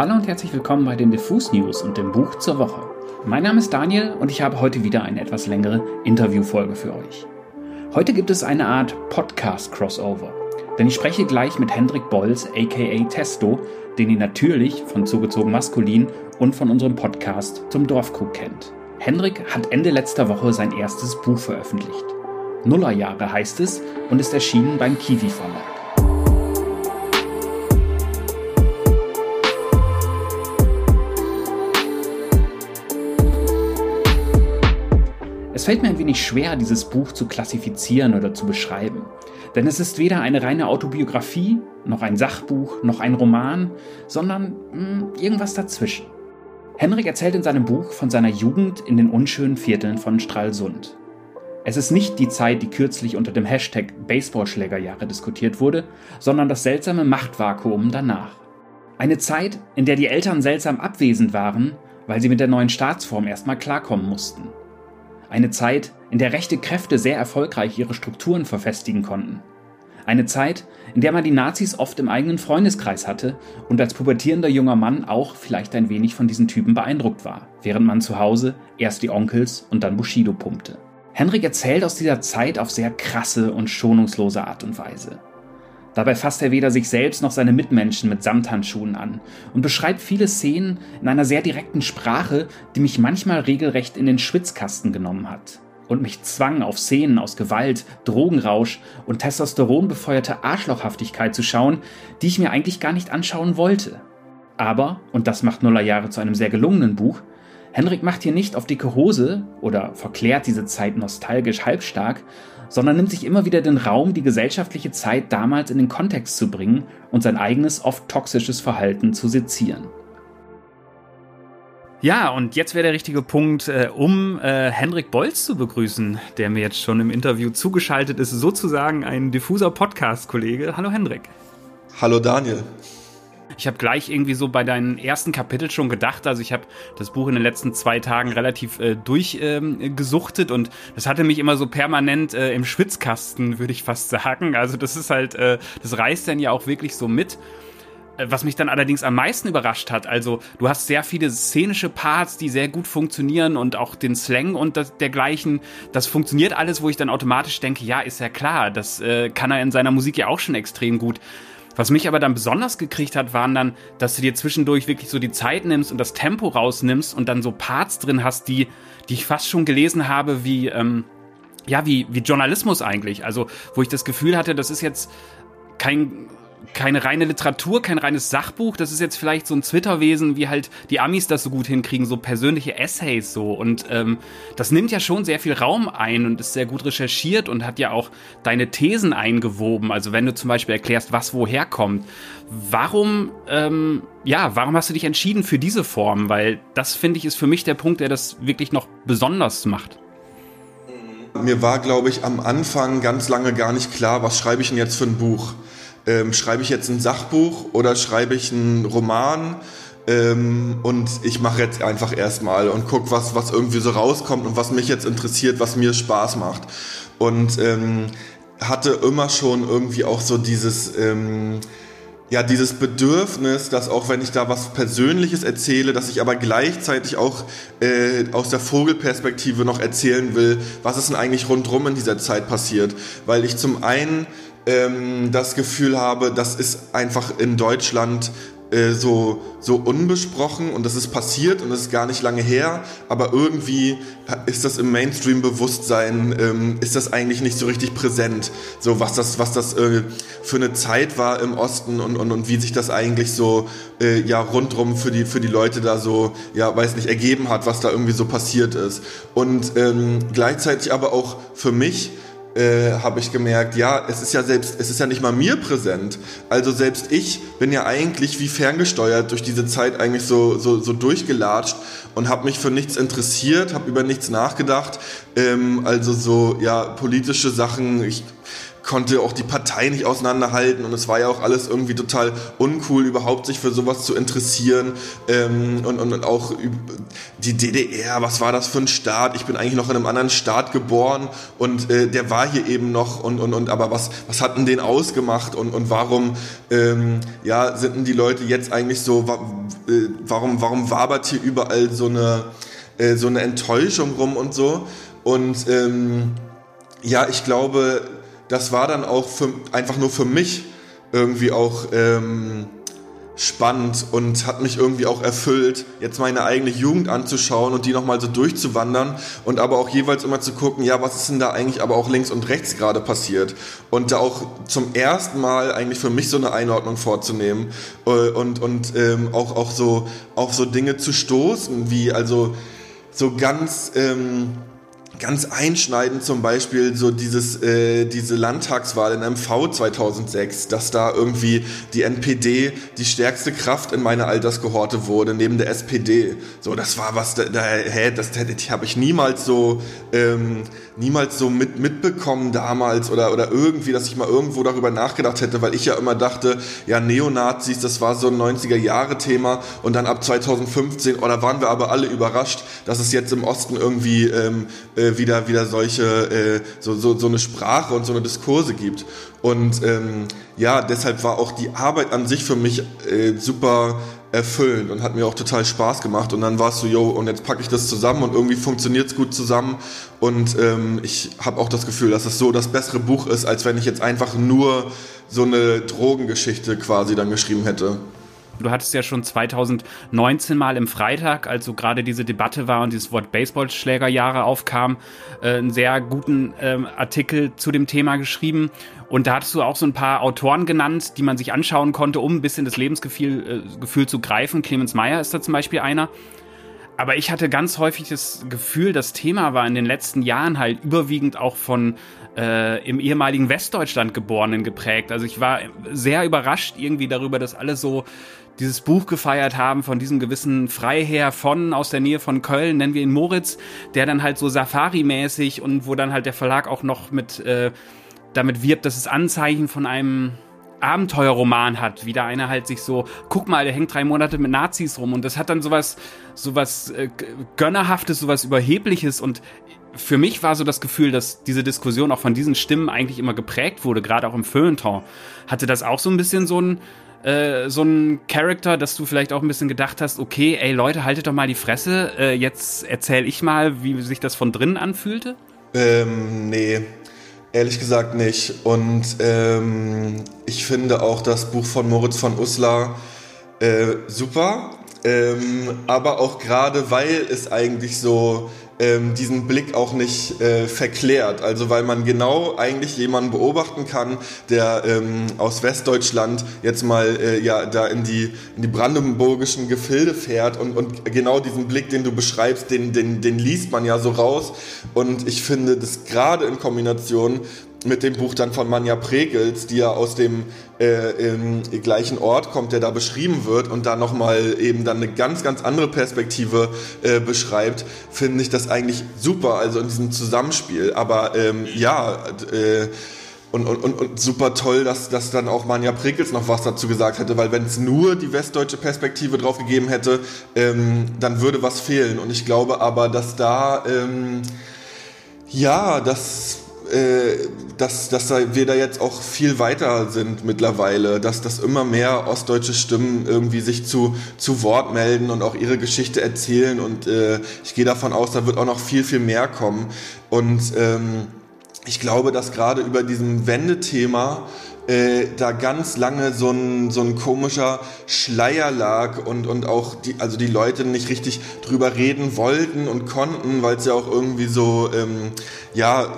Hallo und herzlich willkommen bei den Diffus News und dem Buch zur Woche. Mein Name ist Daniel und ich habe heute wieder eine etwas längere Interviewfolge für euch. Heute gibt es eine Art Podcast-Crossover, denn ich spreche gleich mit Hendrik Bolz, aka Testo, den ihr natürlich von Zugezogen Maskulin und von unserem Podcast zum Dorfkrug kennt. Hendrik hat Ende letzter Woche sein erstes Buch veröffentlicht. Nullerjahre heißt es und ist erschienen beim Kiwi Verlag. Es fällt mir ein wenig schwer, dieses Buch zu klassifizieren oder zu beschreiben. Denn es ist weder eine reine Autobiografie, noch ein Sachbuch, noch ein Roman, sondern mh, hm, irgendwas dazwischen. Henrik erzählt in seinem Buch von seiner Jugend in den unschönen Vierteln von Stralsund. Es ist nicht die Zeit, die kürzlich unter dem Hashtag Baseballschlägerjahre diskutiert wurde, sondern das seltsame Machtvakuum danach. Eine Zeit, in der die Eltern seltsam abwesend waren, weil sie mit der neuen Staatsform erstmal klarkommen mussten. Eine Zeit, in der rechte Kräfte sehr erfolgreich ihre Strukturen verfestigen konnten. Eine Zeit, in der man die Nazis oft im eigenen Freundeskreis hatte und als pubertierender junger Mann auch vielleicht ein wenig von diesen Typen beeindruckt war, während man zu Hause erst die Onkels und dann Bushido pumpte. Henrik erzählt aus dieser Zeit auf sehr krasse und schonungslose Art und Weise. Dabei fasst er weder sich selbst noch seine Mitmenschen mit Samthandschuhen an und beschreibt viele Szenen in einer sehr direkten Sprache, die mich manchmal regelrecht in den Schwitzkasten genommen hat und mich zwang, auf Szenen aus Gewalt, Drogenrausch und Testosteron befeuerte Arschlochhaftigkeit zu schauen, die ich mir eigentlich gar nicht anschauen wollte. Aber, und das macht Nullerjahre zu einem sehr gelungenen Buch, Henrik macht hier nicht auf dicke Hose oder verklärt diese Zeit nostalgisch halbstark, sondern nimmt sich immer wieder den Raum, die gesellschaftliche Zeit damals in den Kontext zu bringen und sein eigenes oft toxisches Verhalten zu sezieren. Ja, und jetzt wäre der richtige Punkt, äh, um äh, Henrik Bolz zu begrüßen, der mir jetzt schon im Interview zugeschaltet ist, sozusagen ein diffuser Podcast-Kollege. Hallo Henrik. Hallo Daniel. Ich habe gleich irgendwie so bei deinen ersten Kapitel schon gedacht, also ich habe das Buch in den letzten zwei Tagen relativ äh, durchgesuchtet ähm, und das hatte mich immer so permanent äh, im Schwitzkasten, würde ich fast sagen. Also das ist halt, äh, das reißt dann ja auch wirklich so mit. Äh, was mich dann allerdings am meisten überrascht hat, also du hast sehr viele szenische Parts, die sehr gut funktionieren und auch den Slang und das, dergleichen. Das funktioniert alles, wo ich dann automatisch denke, ja, ist ja klar, das äh, kann er in seiner Musik ja auch schon extrem gut. Was mich aber dann besonders gekriegt hat, waren dann, dass du dir zwischendurch wirklich so die Zeit nimmst und das Tempo rausnimmst und dann so Parts drin hast, die, die ich fast schon gelesen habe, wie, ähm, ja, wie, wie Journalismus eigentlich. Also, wo ich das Gefühl hatte, das ist jetzt kein keine reine Literatur, kein reines Sachbuch. Das ist jetzt vielleicht so ein Twitter-Wesen, wie halt die Amis das so gut hinkriegen, so persönliche Essays so. Und ähm, das nimmt ja schon sehr viel Raum ein und ist sehr gut recherchiert und hat ja auch deine Thesen eingewoben. Also wenn du zum Beispiel erklärst, was woher kommt. Warum, ähm, ja, warum hast du dich entschieden für diese Form? Weil das, finde ich, ist für mich der Punkt, der das wirklich noch besonders macht. Mir war, glaube ich, am Anfang ganz lange gar nicht klar, was schreibe ich denn jetzt für ein Buch ähm, schreibe ich jetzt ein Sachbuch oder schreibe ich einen Roman? Ähm, und ich mache jetzt einfach erstmal und guck, was, was irgendwie so rauskommt und was mich jetzt interessiert, was mir Spaß macht. Und ähm, hatte immer schon irgendwie auch so dieses, ähm, ja, dieses Bedürfnis, dass auch wenn ich da was Persönliches erzähle, dass ich aber gleichzeitig auch äh, aus der Vogelperspektive noch erzählen will, was ist denn eigentlich rundrum in dieser Zeit passiert. Weil ich zum einen ähm, das Gefühl habe, das ist einfach in Deutschland äh, so, so unbesprochen und das ist passiert und das ist gar nicht lange her, aber irgendwie ist das im Mainstream-Bewusstsein, ähm, ist das eigentlich nicht so richtig präsent, so was das, was das äh, für eine Zeit war im Osten und, und, und wie sich das eigentlich so äh, ja rundrum für die, für die Leute da so, ja, weiß nicht, ergeben hat, was da irgendwie so passiert ist. Und ähm, gleichzeitig aber auch für mich, äh, habe ich gemerkt, ja, es ist ja selbst, es ist ja nicht mal mir präsent. Also selbst ich bin ja eigentlich wie ferngesteuert durch diese Zeit eigentlich so, so, so durchgelatscht und habe mich für nichts interessiert, habe über nichts nachgedacht. Ähm, also so, ja, politische Sachen, ich konnte auch die Partei nicht auseinanderhalten und es war ja auch alles irgendwie total uncool, überhaupt sich für sowas zu interessieren ähm, und, und, und auch die DDR, was war das für ein Staat? Ich bin eigentlich noch in einem anderen Staat geboren und äh, der war hier eben noch und, und, und aber was, was hat denn den ausgemacht und, und warum ähm, ja, sind denn die Leute jetzt eigentlich so, äh, warum, warum wabert hier überall so eine, äh, so eine Enttäuschung rum und so und ähm, ja, ich glaube, das war dann auch für, einfach nur für mich irgendwie auch ähm, spannend und hat mich irgendwie auch erfüllt, jetzt meine eigene Jugend anzuschauen und die nochmal so durchzuwandern und aber auch jeweils immer zu gucken, ja, was ist denn da eigentlich aber auch links und rechts gerade passiert? Und da auch zum ersten Mal eigentlich für mich so eine Einordnung vorzunehmen äh, und, und ähm, auch, auch so auf so Dinge zu stoßen, wie also so ganz... Ähm, ganz einschneidend zum Beispiel so dieses, äh, diese Landtagswahl in MV 2006, dass da irgendwie die NPD die stärkste Kraft in meiner Alterskohorte wurde, neben der SPD. So, das war was, da, da hä, das, das habe ich niemals so, ähm, niemals so mit, mitbekommen damals oder, oder irgendwie, dass ich mal irgendwo darüber nachgedacht hätte, weil ich ja immer dachte, ja, Neonazis, das war so ein 90er-Jahre-Thema und dann ab 2015, oder oh, waren wir aber alle überrascht, dass es jetzt im Osten irgendwie ähm, äh, wieder, wieder solche, äh, so, so, so eine Sprache und so eine Diskurse gibt. Und ähm, ja, deshalb war auch die Arbeit an sich für mich äh, super erfüllend und hat mir auch total Spaß gemacht. Und dann war es so, yo, und jetzt packe ich das zusammen und irgendwie funktioniert es gut zusammen. Und ähm, ich habe auch das Gefühl, dass es so das bessere Buch ist, als wenn ich jetzt einfach nur so eine Drogengeschichte quasi dann geschrieben hätte. Du hattest ja schon 2019 mal im Freitag, als so gerade diese Debatte war und dieses Wort Baseballschlägerjahre aufkam, äh, einen sehr guten ähm, Artikel zu dem Thema geschrieben. Und da hattest du auch so ein paar Autoren genannt, die man sich anschauen konnte, um ein bisschen das Lebensgefühl äh, Gefühl zu greifen. Clemens Meyer ist da zum Beispiel einer. Aber ich hatte ganz häufig das Gefühl, das Thema war in den letzten Jahren halt überwiegend auch von äh, im ehemaligen Westdeutschland Geborenen geprägt. Also ich war sehr überrascht irgendwie darüber, dass alle so dieses Buch gefeiert haben von diesem gewissen Freiherr von aus der Nähe von Köln, nennen wir ihn Moritz, der dann halt so Safari-mäßig und wo dann halt der Verlag auch noch mit äh, damit wirbt, dass es Anzeichen von einem Abenteuerroman hat, wie da einer halt sich so, guck mal, der hängt drei Monate mit Nazis rum. Und das hat dann sowas, sowas äh, gönnerhaftes, sowas überhebliches. Und für mich war so das Gefühl, dass diese Diskussion auch von diesen Stimmen eigentlich immer geprägt wurde, gerade auch im Feuilleton. Hatte das auch so ein bisschen so ein äh, so ein Charakter, dass du vielleicht auch ein bisschen gedacht hast, okay, ey Leute, haltet doch mal die Fresse, äh, jetzt erzähl ich mal, wie sich das von drinnen anfühlte? Ähm, nee, ehrlich gesagt nicht. Und ähm, ich finde auch das Buch von Moritz von Uslar äh, super, ähm, aber auch gerade weil es eigentlich so ähm, diesen Blick auch nicht äh, verklärt. Also weil man genau eigentlich jemanden beobachten kann, der ähm, aus Westdeutschland jetzt mal äh, ja da in die, in die brandenburgischen Gefilde fährt und, und genau diesen Blick, den du beschreibst, den, den, den liest man ja so raus. Und ich finde das gerade in Kombination mit dem Buch dann von Manja Pregels, die ja aus dem äh, im gleichen Ort kommt, der da beschrieben wird und da nochmal eben dann eine ganz, ganz andere Perspektive äh, beschreibt, finde ich das eigentlich super, also in diesem Zusammenspiel. Aber ähm, ja, äh, und, und, und, und super toll, dass, dass dann auch Manja Prekels noch was dazu gesagt hätte, weil wenn es nur die westdeutsche Perspektive drauf gegeben hätte, ähm, dann würde was fehlen. Und ich glaube aber, dass da, ähm, ja, das äh, dass, dass wir da jetzt auch viel weiter sind mittlerweile, dass, dass immer mehr ostdeutsche Stimmen irgendwie sich zu, zu Wort melden und auch ihre Geschichte erzählen. Und äh, ich gehe davon aus, da wird auch noch viel, viel mehr kommen. Und ähm, ich glaube, dass gerade über diesem Wendethema äh, da ganz lange so ein, so ein komischer Schleier lag und, und auch die, also die Leute nicht richtig drüber reden wollten und konnten, weil es ja auch irgendwie so ähm, ja, äh,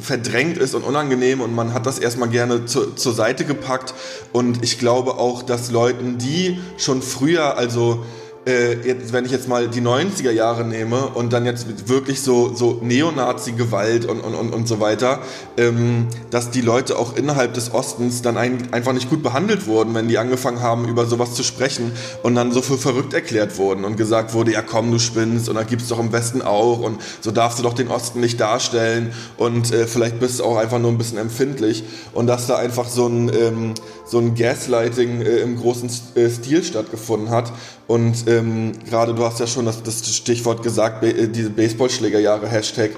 verdrängt ist und unangenehm und man hat das erstmal gerne zu, zur Seite gepackt. Und ich glaube auch, dass Leuten, die schon früher, also äh, jetzt, wenn ich jetzt mal die 90er Jahre nehme und dann jetzt wirklich so, so Neonazi-Gewalt und, und, und, und so weiter, ähm, dass die Leute auch innerhalb des Ostens dann ein, einfach nicht gut behandelt wurden, wenn die angefangen haben, über sowas zu sprechen und dann so für verrückt erklärt wurden und gesagt wurde, ja komm, du spinnst und da gibt's doch im Westen auch und so darfst du doch den Osten nicht darstellen und äh, vielleicht bist du auch einfach nur ein bisschen empfindlich und dass da einfach so ein, ähm, so ein Gaslighting äh, im großen äh, Stil stattgefunden hat und ähm, gerade du hast ja schon das, das Stichwort gesagt, äh, diese Baseballschlägerjahre Hashtag,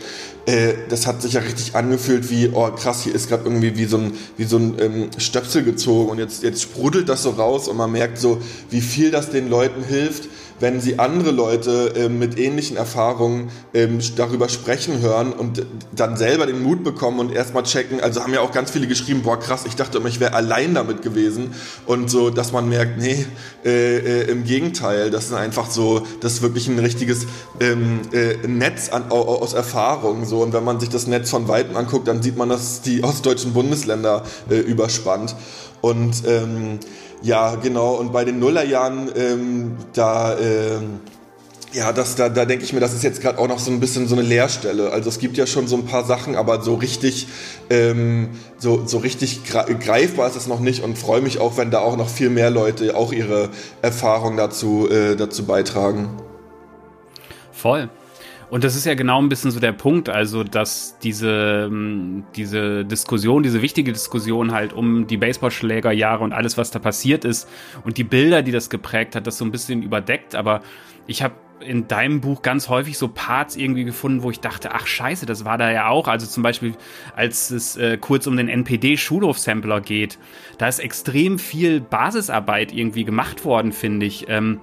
äh, das hat sich ja richtig angefühlt wie, oh krass, hier ist gerade irgendwie wie so ein, wie so ein ähm, Stöpsel gezogen. Und jetzt, jetzt sprudelt das so raus und man merkt so, wie viel das den Leuten hilft, wenn sie andere Leute äh, mit ähnlichen Erfahrungen ähm, darüber sprechen hören und dann selber den Mut bekommen und erstmal checken. Also haben ja auch ganz viele geschrieben, boah krass, ich dachte immer, ich wäre allein damit gewesen. Und so, dass man merkt, nee, äh, äh, im Gegenteil, das ist einfach so, das ist wirklich ein richtiges ähm, äh, Netz an, aus Erfahrungen. So. Und wenn man sich das Netz von Weitem anguckt, dann sieht man, dass die ostdeutschen Bundesländer äh, überspannt. Und ähm, ja, genau. Und bei den Nullerjahren, ähm, da, ähm, ja, das, da, da denke ich mir, das ist jetzt gerade auch noch so ein bisschen so eine Leerstelle. Also es gibt ja schon so ein paar Sachen, aber so richtig, ähm, so, so richtig greifbar ist es noch nicht und freue mich auch, wenn da auch noch viel mehr Leute auch ihre Erfahrung dazu, äh, dazu beitragen. Voll. Und das ist ja genau ein bisschen so der Punkt, also dass diese, ähm, diese Diskussion, diese wichtige Diskussion halt um die Baseballschlägerjahre und alles, was da passiert ist und die Bilder, die das geprägt hat, das so ein bisschen überdeckt. Aber ich habe in deinem Buch ganz häufig so Parts irgendwie gefunden, wo ich dachte, ach scheiße, das war da ja auch. Also zum Beispiel, als es äh, kurz um den NPD-Schulhof-Sampler geht, da ist extrem viel Basisarbeit irgendwie gemacht worden, finde ich. Ähm,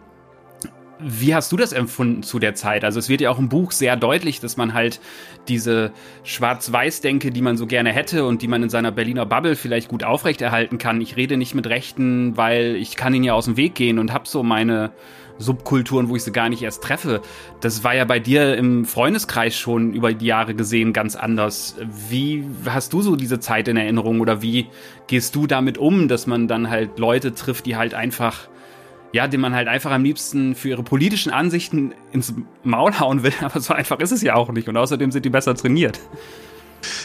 wie hast du das empfunden zu der Zeit? Also es wird ja auch im Buch sehr deutlich, dass man halt diese Schwarz-Weiß-Denke, die man so gerne hätte und die man in seiner Berliner Bubble vielleicht gut aufrechterhalten kann. Ich rede nicht mit Rechten, weil ich kann ihnen ja aus dem Weg gehen und habe so meine Subkulturen, wo ich sie gar nicht erst treffe. Das war ja bei dir im Freundeskreis schon über die Jahre gesehen ganz anders. Wie hast du so diese Zeit in Erinnerung oder wie gehst du damit um, dass man dann halt Leute trifft, die halt einfach ja, den man halt einfach am liebsten für ihre politischen Ansichten ins Maul hauen will, aber so einfach ist es ja auch nicht und außerdem sind die besser trainiert.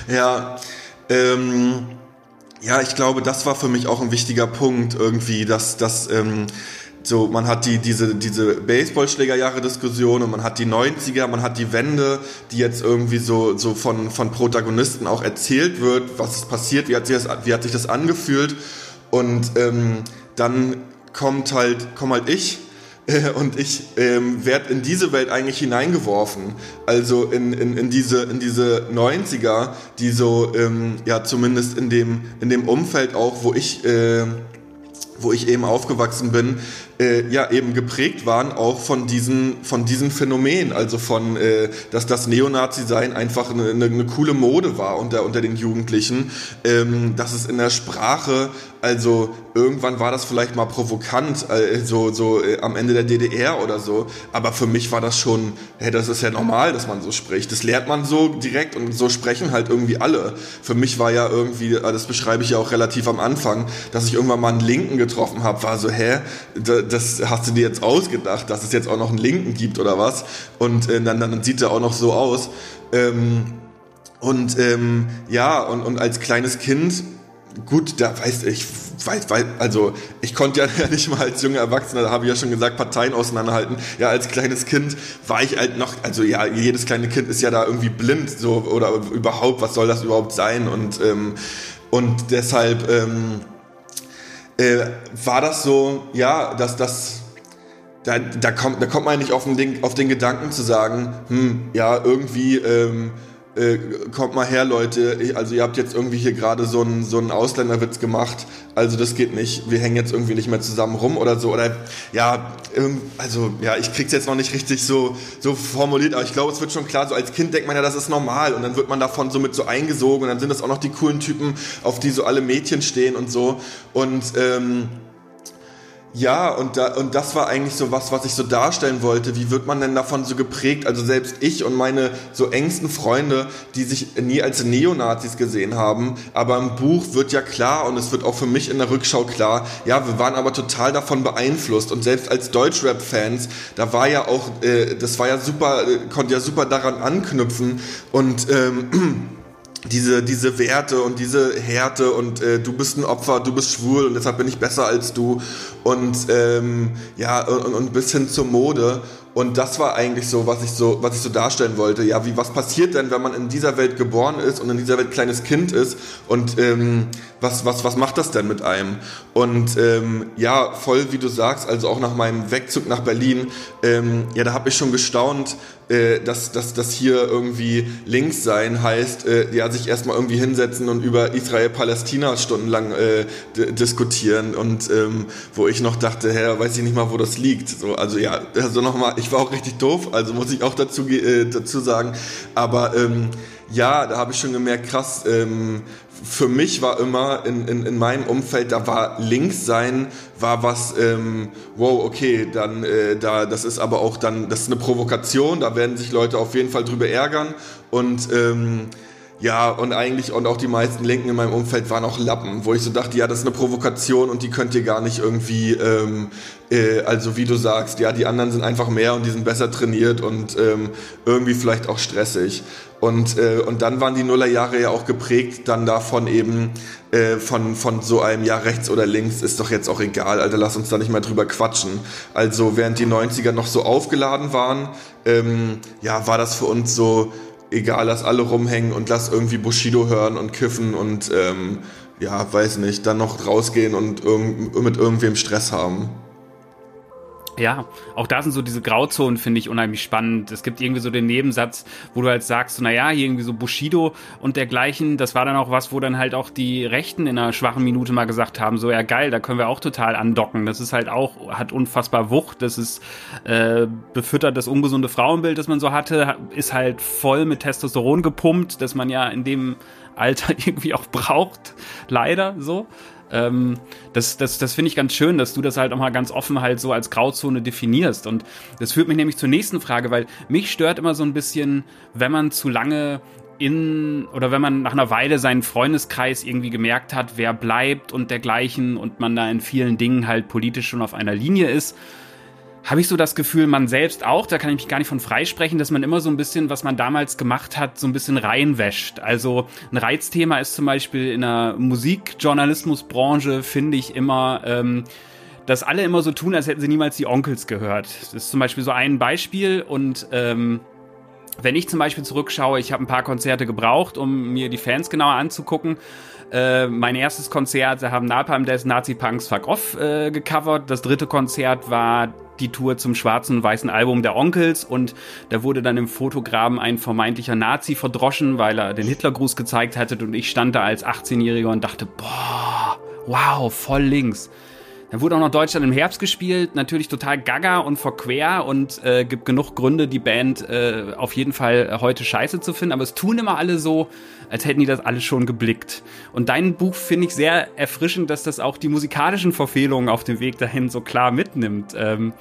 Ja, ähm, ja, ich glaube, das war für mich auch ein wichtiger Punkt irgendwie, dass, dass ähm, so, man hat die, diese, diese Baseballschlägerjahre-Diskussion und man hat die 90er, man hat die Wende, die jetzt irgendwie so, so von, von Protagonisten auch erzählt wird, was ist passiert, wie hat sich das, wie hat sich das angefühlt und ähm, dann kommt halt, komm halt ich äh, und ich ähm, werde in diese Welt eigentlich hineingeworfen. Also in, in, in, diese, in diese 90er, die so, ähm, ja, zumindest in dem, in dem Umfeld auch, wo ich, äh, wo ich eben aufgewachsen bin, äh, ja eben geprägt waren auch von diesen von diesen Phänomenen, also von äh, dass das Neonazi-Sein einfach eine, eine, eine, coole Mode war unter unter den Jugendlichen, ähm, dass es in der Sprache also irgendwann war das vielleicht mal provokant, äh, so, so äh, am Ende der DDR oder so. Aber für mich war das schon, hey, das ist ja normal, dass man so spricht. Das lernt man so direkt und so sprechen halt irgendwie alle. Für mich war ja irgendwie, äh, das beschreibe ich ja auch relativ am Anfang, dass ich irgendwann mal einen Linken getroffen habe, war so, hä, das hast du dir jetzt ausgedacht, dass es jetzt auch noch einen Linken gibt oder was? Und äh, dann, dann sieht er auch noch so aus. Ähm, und ähm, ja, und, und als kleines Kind gut, da weiß ich, weiß, weiß, also ich konnte ja nicht mal als junger Erwachsener, da habe ich ja schon gesagt, Parteien auseinanderhalten. Ja, als kleines Kind war ich halt noch, also ja, jedes kleine Kind ist ja da irgendwie blind, so oder überhaupt, was soll das überhaupt sein? Und ähm, und deshalb ähm, äh, war das so, ja, dass das da, da kommt da kommt man nicht auf den, auf den Gedanken zu sagen, hm, ja, irgendwie ähm, äh, kommt mal her, Leute, ich, also ihr habt jetzt irgendwie hier gerade so einen so einen Ausländerwitz gemacht, also das geht nicht, wir hängen jetzt irgendwie nicht mehr zusammen rum oder so, oder ja, also ja, ich krieg's jetzt noch nicht richtig so, so formuliert, aber ich glaube, es wird schon klar, so als Kind denkt man ja, das ist normal. Und dann wird man davon so mit so eingesogen. Und dann sind das auch noch die coolen Typen, auf die so alle Mädchen stehen und so. Und ähm, Ja, und, da, und das war eigentlich so was, was ich so darstellen wollte. Wie wird man denn davon so geprägt? Also selbst ich und meine so engsten Freunde, die sich nie als Neonazis gesehen haben, aber im Buch wird ja klar und es wird auch für mich in der Rückschau klar, ja, wir waren aber total davon beeinflusst und selbst als Deutschrap-Fans, da war ja auch, äh, das war ja super, äh, konnte ja super daran anknüpfen und ähm, diese, diese Werte und diese Härte und äh, du bist ein Opfer, du bist schwul und deshalb bin ich besser als du und ähm, ja und, und bis hin zur Mode und das war eigentlich so, was ich so, was ich so darstellen wollte. Ja, wie was passiert denn, wenn man in dieser Welt geboren ist und in dieser Welt kleines Kind ist und ähm, was, was, was macht das denn mit einem? Und ähm, ja, voll wie du sagst, also auch nach meinem Wegzug nach Berlin, ähm, ja, da habe ich schon gestaunt, äh, dass, dass, dass hier irgendwie links sein heißt, äh, ja, sich erstmal irgendwie hinsetzen und über Israel-Palästina stundenlang äh, diskutieren und ähm, wo ich noch dachte, hä, weiß ich nicht mal, wo das liegt. So, also ja, also nochmal, ich war auch richtig doof, also muss ich auch dazu, äh, dazu sagen. Aber ähm, ja, da habe ich schon gemerkt, krass, ähm, für mich war immer in, in, in meinem Umfeld, da war links sein, war was, ähm, wow, okay, dann, äh, da, das ist aber auch dann, das ist eine Provokation, da werden sich Leute auf jeden Fall drüber ärgern und ähm, ja, und eigentlich, und auch die meisten Linken in meinem Umfeld waren auch Lappen, wo ich so dachte, ja, das ist eine Provokation und die könnt ihr gar nicht irgendwie, ähm, äh, also wie du sagst, ja, die anderen sind einfach mehr und die sind besser trainiert und ähm, irgendwie vielleicht auch stressig. Und, äh, und dann waren die Nullerjahre ja auch geprägt dann davon eben, äh, von, von so einem, ja, rechts oder links ist doch jetzt auch egal, Alter, lass uns da nicht mehr drüber quatschen. Also während die 90er noch so aufgeladen waren, ähm, ja, war das für uns so, egal, lass alle rumhängen und lass irgendwie Bushido hören und kiffen und ähm, ja, weiß nicht, dann noch rausgehen und irg mit irgendwem Stress haben. Ja, auch da sind so diese Grauzonen, finde ich, unheimlich spannend. Es gibt irgendwie so den Nebensatz, wo du halt sagst, naja, hier irgendwie so Bushido und dergleichen, das war dann auch was, wo dann halt auch die Rechten in einer schwachen Minute mal gesagt haben, so, ja geil, da können wir auch total andocken. Das ist halt auch, hat unfassbar Wucht, das ist, äh, befüttert das ungesunde Frauenbild, das man so hatte, ist halt voll mit Testosteron gepumpt, das man ja in dem Alter irgendwie auch braucht, leider so. Ähm, das das, das finde ich ganz schön, dass du das halt auch mal ganz offen halt so als Grauzone definierst. Und das führt mich nämlich zur nächsten Frage, weil mich stört immer so ein bisschen, wenn man zu lange in oder wenn man nach einer Weile seinen Freundeskreis irgendwie gemerkt hat, wer bleibt und dergleichen und man da in vielen Dingen halt politisch schon auf einer Linie ist habe ich so das Gefühl, man selbst auch, da kann ich mich gar nicht von freisprechen, dass man immer so ein bisschen, was man damals gemacht hat, so ein bisschen reinwäscht. Also ein Reizthema ist zum Beispiel in der Musikjournalismusbranche, finde ich immer, ähm, dass alle immer so tun, als hätten sie niemals die Onkels gehört. Das ist zum Beispiel so ein Beispiel und ähm, wenn ich zum Beispiel zurückschaue, ich habe ein paar Konzerte gebraucht, um mir die Fans genauer anzugucken. Äh, mein erstes Konzert, da haben Napalm des Nazi-Punks Fuck Off äh, gecovert. Das dritte Konzert war die Tour zum schwarzen und weißen Album der Onkels und da wurde dann im Fotograben ein vermeintlicher Nazi verdroschen, weil er den Hitlergruß gezeigt hatte und ich stand da als 18-Jähriger und dachte, boah, wow, voll links. Dann wurde auch noch Deutschland im Herbst gespielt, natürlich total gaga und verquer und äh, gibt genug Gründe, die Band äh, auf jeden Fall heute scheiße zu finden, aber es tun immer alle so, als hätten die das alles schon geblickt. Und dein Buch finde ich sehr erfrischend, dass das auch die musikalischen Verfehlungen auf dem Weg dahin so klar mitnimmt. Ähm,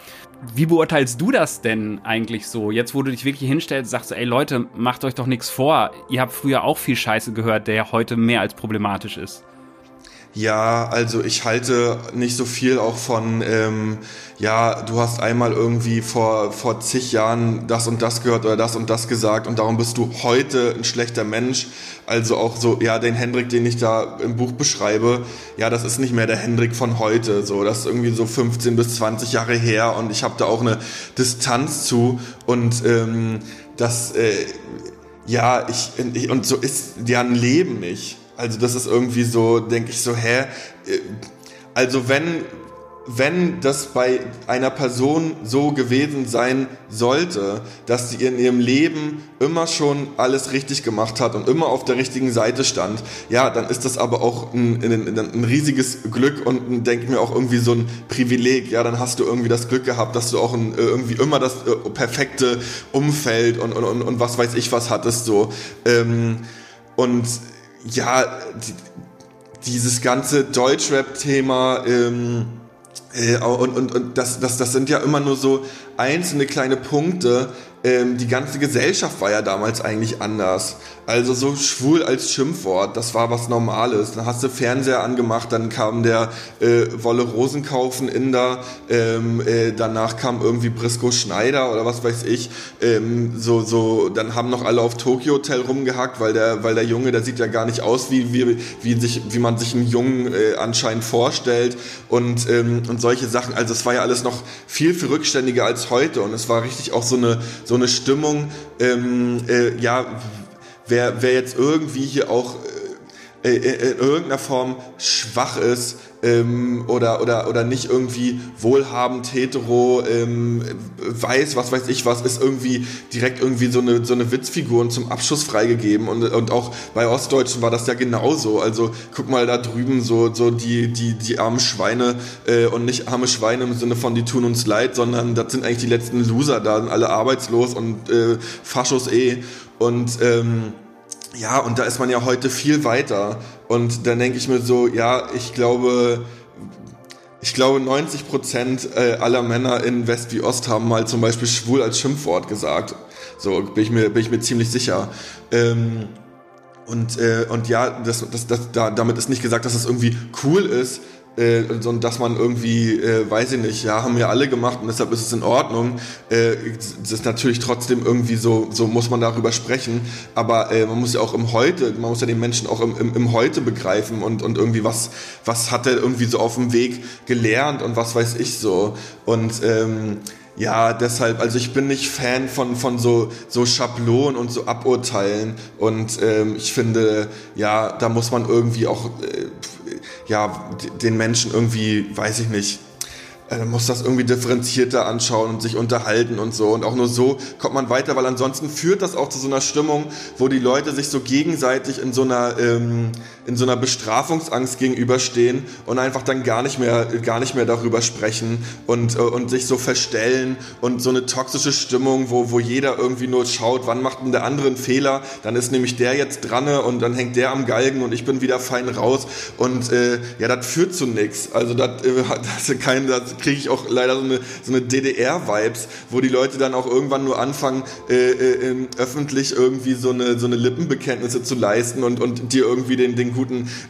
wie beurteilst du das denn eigentlich so? Jetzt, wo du dich wirklich hinstellst, sagst du, ey Leute, macht euch doch nichts vor. Ihr habt früher auch viel Scheiße gehört, der heute mehr als problematisch ist. Ja, also ich halte nicht so viel auch von, ähm, ja, du hast einmal irgendwie vor, vor zig Jahren das und das gehört oder das und das gesagt und darum bist du heute ein schlechter Mensch. Also auch so, ja, den Hendrik, den ich da im Buch beschreibe, ja, das ist nicht mehr der Hendrik von heute. So, das ist irgendwie so 15 bis 20 Jahre her und ich habe da auch eine Distanz zu und ähm, das, äh, ja, ich, ich, und so ist ein Leben nicht. Also das ist irgendwie so, denke ich so, hä? Äh, also wenn, wenn das bei einer Person so gewesen sein sollte, dass sie in ihrem Leben immer schon alles richtig gemacht hat und immer auf der richtigen Seite stand, ja, dann ist das aber auch ein, ein, ein riesiges Glück und denke mir auch irgendwie so ein Privileg. Ja, dann hast du irgendwie das Glück gehabt, dass du auch ein, äh, irgendwie immer das äh, perfekte Umfeld und, und, und, und was weiß ich was hattest so. Ähm, und ja, die, dieses ganze Deutschrap-Thema, ähm, äh, und, und, und das, das, das sind ja immer nur so einzelne kleine Punkte, ähm, die ganze Gesellschaft war ja damals eigentlich anders. Also so schwul als Schimpfwort, das war was Normales. Dann hast du Fernseher angemacht, dann kam der äh, Wolle Rosenkaufen in da, ähm, äh, danach kam irgendwie Briscoe Schneider oder was weiß ich. Ähm, so, so, dann haben noch alle auf Tokyo Hotel rumgehackt, weil der, weil der Junge, der sieht ja gar nicht aus, wie, wie, wie, sich, wie man sich einen Jungen äh, anscheinend vorstellt und, ähm, und solche Sachen. Also es war ja alles noch viel, viel rückständiger als heute und es war richtig auch so eine, so eine Stimmung, ähm, äh, ja, wer, wer jetzt irgendwie hier auch äh, äh in irgendeiner Form schwach ist ähm, oder, oder, oder nicht irgendwie wohlhabend, hetero, ähm, weiß, was weiß ich was, ist irgendwie direkt irgendwie so eine, so eine Witzfigur und zum Abschuss freigegeben. Und, und auch bei Ostdeutschen war das ja genauso. Also guck mal da drüben so, so die, die, die armen Schweine äh, und nicht arme Schweine im Sinne von die tun uns leid, sondern das sind eigentlich die letzten Loser da, sind alle arbeitslos und äh, Faschos eh. Und ähm, ja, und da ist man ja heute viel weiter. Und dann denke ich mir so, ja, ich glaube, ich glaube 90 Prozent äh, aller Männer in West wie Ost haben mal zum Beispiel schwul als Schimpfwort gesagt. So bin ich mir, bin ich mir ziemlich sicher. Ähm, und, äh, und ja, das, das, das, da, damit ist nicht gesagt, dass das irgendwie cool ist, äh, und dass man irgendwie, äh, weiß ich nicht, ja, haben wir alle gemacht und deshalb ist es in Ordnung. Äh, das ist natürlich trotzdem irgendwie so, so muss man darüber sprechen, aber äh, man muss ja auch im Heute, man muss ja den Menschen auch im, im, im Heute begreifen und, und irgendwie was, was hat er irgendwie so auf dem Weg gelernt und was weiß ich so. Und ähm, ja, deshalb, also ich bin nicht Fan von, von so, so Schablonen und so Aburteilen und ähm, ich finde, ja, da muss man irgendwie auch äh, ja, den Menschen irgendwie, weiß ich nicht, äh, muss das irgendwie differenzierter anschauen und sich unterhalten und so. Und auch nur so kommt man weiter, weil ansonsten führt das auch zu so einer Stimmung, wo die Leute sich so gegenseitig in so einer, ähm, in so einer Bestrafungsangst gegenüberstehen und einfach dann gar nicht mehr, gar nicht mehr darüber sprechen und, äh, und sich so verstellen und so eine toxische Stimmung, wo, wo jeder irgendwie nur schaut, wann macht denn der andere einen Fehler, dann ist nämlich der jetzt dran und dann hängt der am Galgen und ich bin wieder fein raus und äh, ja, das führt zu nichts. Also das, äh, das, das kriege ich auch leider so eine, so eine DDR-Vibes, wo die Leute dann auch irgendwann nur anfangen, äh, äh, öffentlich irgendwie so eine, so eine Lippenbekenntnisse zu leisten und, und dir irgendwie den, den guten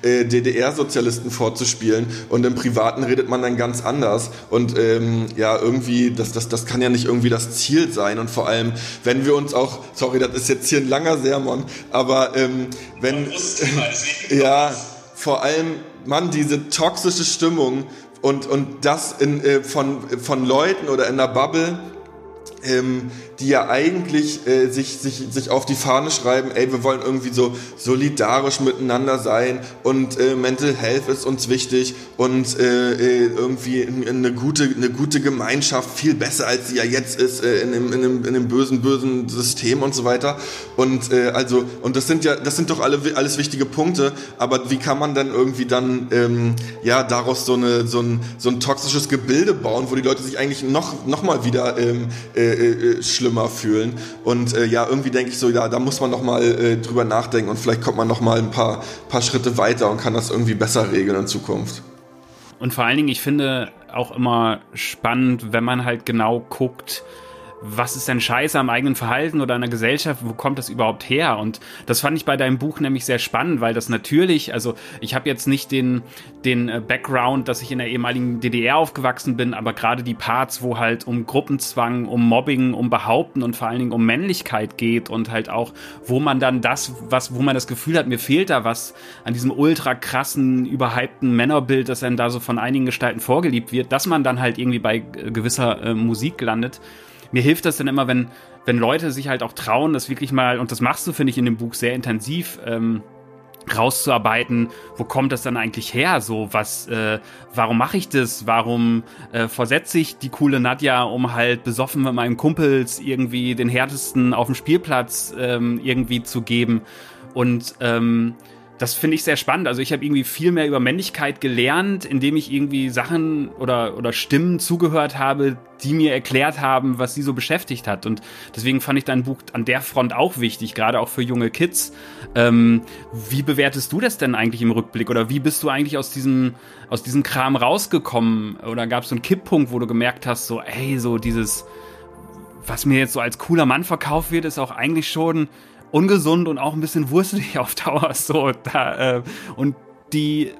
äh, DDR-Sozialisten vorzuspielen. Und im Privaten redet man dann ganz anders. Und ähm, ja, irgendwie, das, das, das kann ja nicht irgendwie das Ziel sein. Und vor allem, wenn wir uns auch, sorry, das ist jetzt hier ein langer Sermon, aber ähm, wenn, ja, vor allem, Mann, diese toxische Stimmung, und, und das in, äh, von, von Leuten oder in der Bubble, ähm, die ja eigentlich äh, sich, sich, sich auf die Fahne schreiben, ey, wir wollen irgendwie so solidarisch miteinander sein und äh, Mental Health ist uns wichtig und äh, äh irgendwie eine gute, eine gute Gemeinschaft, viel besser als sie ja jetzt ist äh, in, dem, in, dem, in dem bösen, bösen System und so weiter. Und äh, also, und das sind ja, das sind doch alle, alles wichtige Punkte, aber wie kann man dann irgendwie dann ähm, ja daraus so, eine, so, ein, so ein toxisches Gebilde bauen, wo die Leute sich eigentlich noch, noch mal wieder ähm, äh, äh, schlimm schlimmer fühlen. Und äh, ja, irgendwie denke ich so, ja, da muss man noch mal äh, drüber nachdenken und vielleicht kommt man noch mal ein paar, paar Schritte weiter und kann das irgendwie besser regeln in Zukunft. Und vor allen Dingen, ich finde auch immer spannend, wenn man halt genau guckt, was ist denn scheiße am eigenen Verhalten oder an der Gesellschaft, wo kommt das überhaupt her? Und das fand ich bei deinem Buch nämlich sehr spannend, weil das natürlich, also ich habe jetzt nicht den, den äh, Background, dass ich in der ehemaligen DDR aufgewachsen bin, aber gerade die Parts, wo halt um Gruppenzwang, um Mobbing, um Behaupten und vor allen Dingen um Männlichkeit geht und halt auch, wo man dann das, was, wo man das Gefühl hat, mir fehlt da was an diesem ultra krassen, überhypten Männerbild, das einem da so von einigen Gestalten vorgeliebt wird, dass man dann halt irgendwie bei äh, gewisser äh, Musik landet mir hilft das dann immer, wenn, wenn Leute sich halt auch trauen, das wirklich mal, und das machst du, finde ich, in dem Buch sehr intensiv, ähm, rauszuarbeiten, wo kommt das dann eigentlich her? So, was, äh, warum mache ich das? Warum äh, versetze ich die coole Nadja, um halt besoffen mit meinen Kumpels irgendwie den härtesten auf dem Spielplatz ähm, irgendwie zu geben? Und ähm, das finde ich sehr spannend. Also ich habe irgendwie viel mehr über Männlichkeit gelernt, indem ich irgendwie Sachen oder, oder Stimmen zugehört habe, die mir erklärt haben, was sie so beschäftigt hat. Und deswegen fand ich dein Buch an der Front auch wichtig, gerade auch für junge Kids. Ähm, wie bewertest du das denn eigentlich im Rückblick? Oder wie bist du eigentlich aus diesem, aus diesem Kram rausgekommen? Oder gab es so einen Kipppunkt, wo du gemerkt hast, so, ey, so dieses, was mir jetzt so als cooler Mann verkauft wird, ist auch eigentlich schon ungesund und auch ein bisschen wurstelig auf Dauer. So, da, äh, und die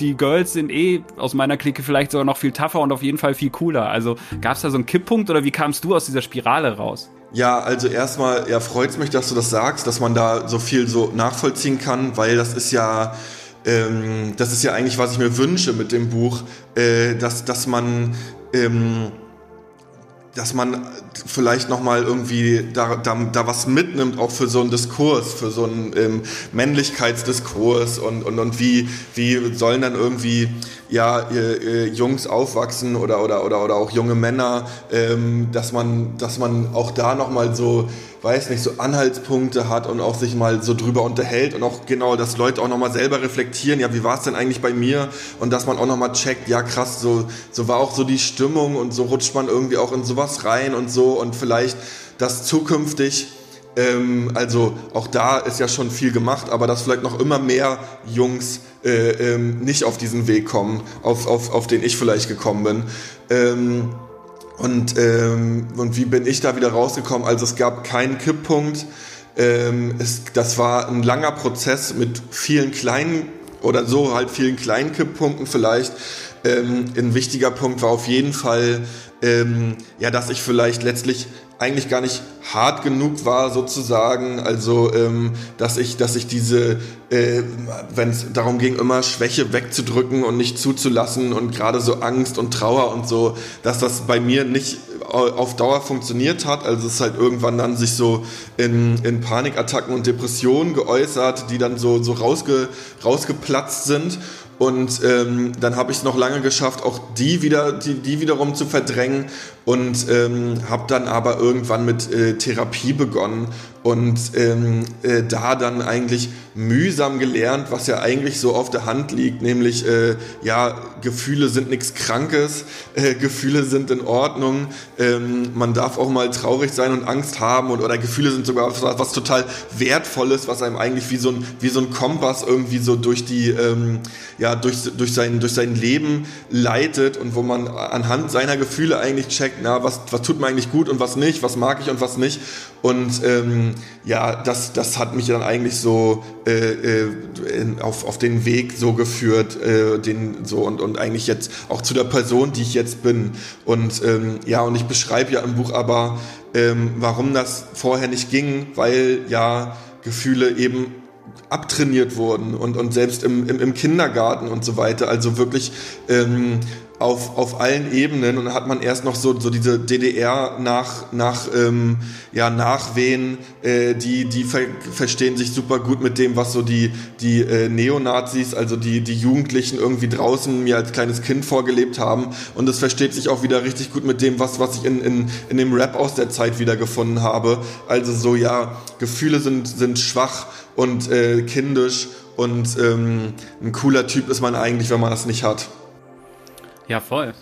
die Girls sind eh aus meiner Clique vielleicht sogar noch viel tougher und auf jeden Fall viel cooler. Also gab es da so einen Kipppunkt oder wie kamst du aus dieser Spirale raus? Ja, also erstmal, ja, freut's mich, dass du das sagst, dass man da so viel so nachvollziehen kann, weil das ist ja, ähm, das ist ja eigentlich, was ich mir wünsche mit dem Buch, äh, dass, dass man ähm, dass man vielleicht nochmal irgendwie da, da, da was mitnimmt, auch für so einen Diskurs, für so einen ähm, Männlichkeitsdiskurs und, und, und wie, wie sollen dann irgendwie ja, äh, Jungs aufwachsen oder, oder, oder, oder auch junge Männer, ähm, dass, man, dass man auch da nochmal so weiß nicht, so Anhaltspunkte hat und auch sich mal so drüber unterhält und auch genau, dass Leute auch nochmal selber reflektieren, ja, wie war es denn eigentlich bei mir? Und dass man auch nochmal checkt, ja krass, so, so war auch so die Stimmung und so rutscht man irgendwie auch in sowas rein und so und vielleicht das zukünftig ähm, also auch da ist ja schon viel gemacht, aber dass vielleicht noch immer mehr Jungs äh, ähm, nicht auf diesen Weg kommen, auf, auf, auf den ich vielleicht gekommen bin. Ähm, und, ähm, und wie bin ich da wieder rausgekommen? Also es gab keinen Kipppunkt. Ähm, es, das war ein langer Prozess mit vielen kleinen oder so halt vielen kleinen Kipppunkten vielleicht. Ähm, ein wichtiger Punkt war auf jeden Fall, ja, dass ich vielleicht letztlich eigentlich gar nicht hart genug war sozusagen, also ähm, dass ich, dass ich diese, äh, wenn es darum ging, immer Schwäche wegzudrücken und nicht zuzulassen und gerade so Angst und Trauer und so, dass das bei mir nicht auf Dauer funktioniert hat. Also es ist halt irgendwann dann sich so in, in Panikattacken und Depressionen geäußert, die dann so, so rausge, rausgeplatzt sind. Und ähm, dann habe ich es noch lange geschafft, auch die wieder, die, die wiederum zu verdrängen. Und ähm, habe dann aber irgendwann mit äh, Therapie begonnen und ähm, äh, da dann eigentlich mühsam gelernt, was ja eigentlich so auf der Hand liegt, nämlich äh, ja Gefühle sind nichts Krankes, äh, Gefühle sind in Ordnung, ähm, man darf auch mal traurig sein und Angst haben und oder Gefühle sind sogar was, was total wertvolles, was einem eigentlich wie so ein wie so ein Kompass irgendwie so durch die ähm, ja durch durch sein durch sein Leben leitet und wo man anhand seiner Gefühle eigentlich checkt, na was was tut mir eigentlich gut und was nicht, was mag ich und was nicht und ähm, ja, das, das hat mich dann eigentlich so äh, äh, in, auf, auf den Weg so geführt, äh, den so und, und eigentlich jetzt auch zu der Person, die ich jetzt bin. Und ähm, ja, und ich beschreibe ja im Buch aber, ähm, warum das vorher nicht ging, weil ja Gefühle eben abtrainiert wurden und, und selbst im, im, im Kindergarten und so weiter. Also wirklich ähm, auf, auf allen Ebenen und dann hat man erst noch so, so diese DDR nach, nach ähm, ja, Nachwehen, äh, die, die ver verstehen sich super gut mit dem, was so die, die äh, Neonazis, also die, die Jugendlichen irgendwie draußen mir als kleines Kind vorgelebt haben und es versteht sich auch wieder richtig gut mit dem, was, was ich in, in, in dem Rap aus der Zeit wiedergefunden habe. Also so, ja, Gefühle sind, sind schwach und äh, kindisch und ähm, ein cooler Typ ist man eigentlich, wenn man das nicht hat. Ja, voll.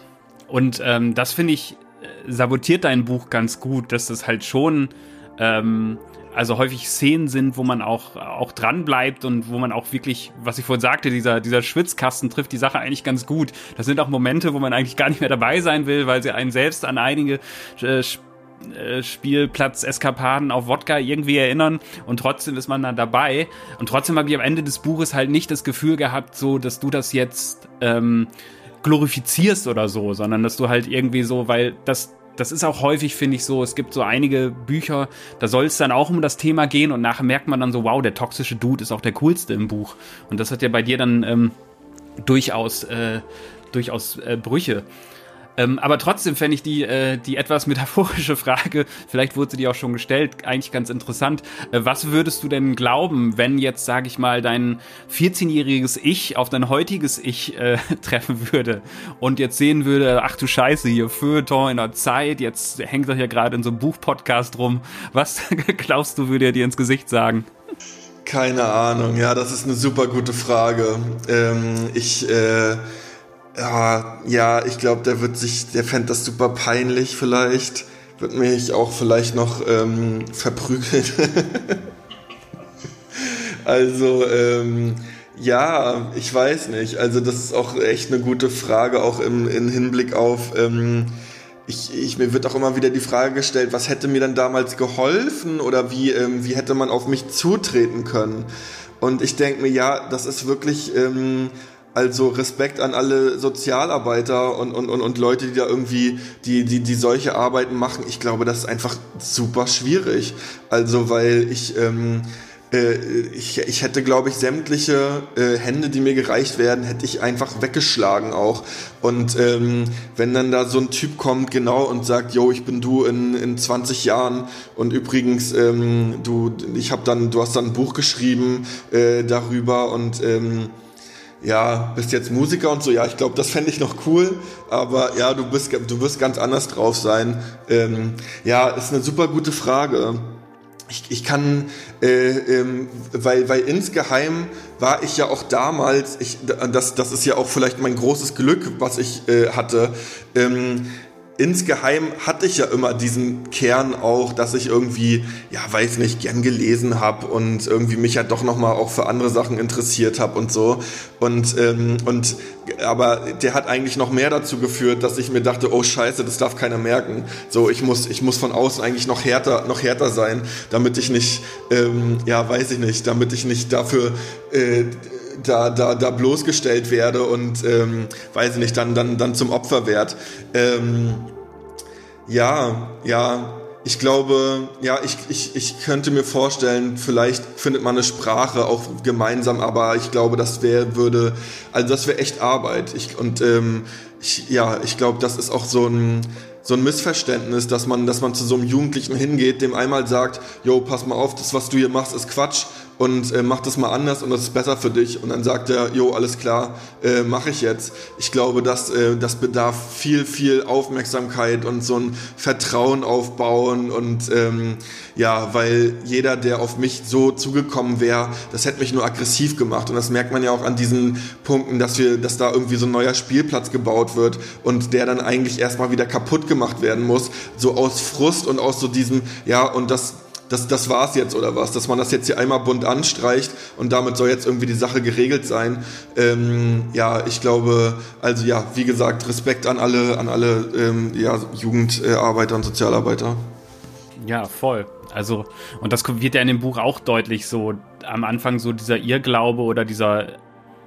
Und ähm, das finde ich, äh, sabotiert dein Buch ganz gut, dass das halt schon, ähm, also häufig Szenen sind, wo man auch, auch dran bleibt und wo man auch wirklich, was ich vorhin sagte, dieser, dieser Schwitzkasten trifft die Sache eigentlich ganz gut. Das sind auch Momente, wo man eigentlich gar nicht mehr dabei sein will, weil sie einen selbst an einige äh, äh Spielplatz-Eskapaden auf Wodka irgendwie erinnern und trotzdem ist man dann dabei. Und trotzdem habe ich am Ende des Buches halt nicht das Gefühl gehabt, so, dass du das jetzt ähm, glorifizierst oder so, sondern dass du halt irgendwie so, weil das das ist auch häufig, finde ich, so, es gibt so einige Bücher, da soll es dann auch um das Thema gehen und nachher merkt man dann so, wow, der toxische Dude ist auch der coolste im Buch. Und das hat ja bei dir dann ähm, durchaus, äh, durchaus äh, Brüche. Ähm, aber trotzdem fände ich die, äh, die etwas metaphorische Frage, vielleicht wurde sie dir auch schon gestellt, eigentlich ganz interessant. Äh, was würdest du denn glauben, wenn jetzt, sage ich mal, dein 14-jähriges Ich auf dein heutiges Ich äh, treffen würde und jetzt sehen würde, ach du Scheiße, hier Feuilleton in der Zeit, jetzt hängt er hier gerade in so einem Buchpodcast rum. Was glaubst du, würde er dir ins Gesicht sagen? Keine Ahnung, ja, das ist eine super gute Frage. Ähm, ich, äh, ja, ja, ich glaube, der wird sich, der fände das super peinlich vielleicht. Wird mich auch vielleicht noch ähm, verprügeln. also, ähm, ja, ich weiß nicht. Also das ist auch echt eine gute Frage, auch im, im Hinblick auf, ähm, ich, ich, mir wird auch immer wieder die Frage gestellt, was hätte mir dann damals geholfen oder wie, ähm, wie hätte man auf mich zutreten können? Und ich denke mir, ja, das ist wirklich, ähm, also Respekt an alle Sozialarbeiter und, und, und, und Leute, die da irgendwie, die, die, die solche Arbeiten machen. Ich glaube, das ist einfach super schwierig. Also, weil ich, ähm, äh, ich, ich hätte, glaube ich, sämtliche äh, Hände, die mir gereicht werden, hätte ich einfach weggeschlagen auch. Und ähm, wenn dann da so ein Typ kommt, genau, und sagt, yo, ich bin du in, in 20 Jahren und übrigens, ähm, du, ich habe dann, du hast dann ein Buch geschrieben äh, darüber und ähm, ja, bist jetzt Musiker und so, ja, ich glaube, das fände ich noch cool, aber ja, du bist, du wirst ganz anders drauf sein. Ähm, ja, ist eine super gute Frage ich, ich kann, äh, ähm, weil, weil insgeheim war ich ja auch damals, ich, das, das ist ja auch vielleicht mein großes Glück, was ich äh, hatte. Ähm, insgeheim hatte ich ja immer diesen Kern auch, dass ich irgendwie, ja, weiß nicht, gern gelesen habe und irgendwie mich ja doch nochmal auch für andere Sachen interessiert habe und so. Und, ähm, und aber der hat eigentlich noch mehr dazu geführt, dass ich mir dachte, oh Scheiße, das darf keiner merken. So, ich muss, ich muss von außen eigentlich noch härter, noch härter sein, damit ich nicht, ähm, ja, weiß ich nicht, damit ich nicht dafür äh, da, da, da bloßgestellt werde und ähm, weiß ich nicht, dann, dann, dann zum Opfer werd. Ähm, ja, ja, ich glaube, ja, ich, ich, ich könnte mir vorstellen, vielleicht findet man eine Sprache auch gemeinsam, aber ich glaube, das wäre, würde, also das wäre echt Arbeit. Ich, und ähm, ich, ja, ich glaube, das ist auch so ein, so ein Missverständnis, dass man, dass man zu so einem Jugendlichen hingeht, dem einmal sagt, yo, pass mal auf, das, was du hier machst, ist Quatsch und äh, mach das mal anders und das ist besser für dich. Und dann sagt er, jo, alles klar, äh, mache ich jetzt. Ich glaube, dass äh, das bedarf viel, viel Aufmerksamkeit und so ein Vertrauen aufbauen und ähm, ja, weil jeder, der auf mich so zugekommen wäre, das hätte mich nur aggressiv gemacht. Und das merkt man ja auch an diesen Punkten, dass wir, dass da irgendwie so ein neuer Spielplatz gebaut wird und der dann eigentlich erstmal wieder kaputt gemacht werden muss, so aus Frust und aus so diesem, ja, und das das, das war's jetzt oder was, dass man das jetzt hier einmal bunt anstreicht und damit soll jetzt irgendwie die Sache geregelt sein. Ähm, ja, ich glaube, also ja, wie gesagt, Respekt an alle, an alle ähm, ja, Jugendarbeiter und Sozialarbeiter. Ja, voll. Also, und das wird ja in dem Buch auch deutlich so, am Anfang so dieser Irrglaube oder dieser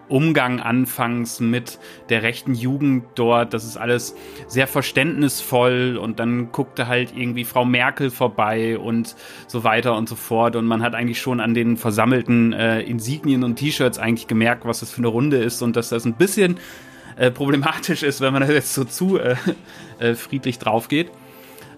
Umgang anfangs mit der rechten Jugend dort. Das ist alles sehr verständnisvoll und dann guckte halt irgendwie Frau Merkel vorbei und so weiter und so fort. Und man hat eigentlich schon an den versammelten äh, Insignien und T-Shirts eigentlich gemerkt, was das für eine Runde ist und dass das ein bisschen äh, problematisch ist, wenn man da jetzt so zu äh, äh friedlich drauf geht.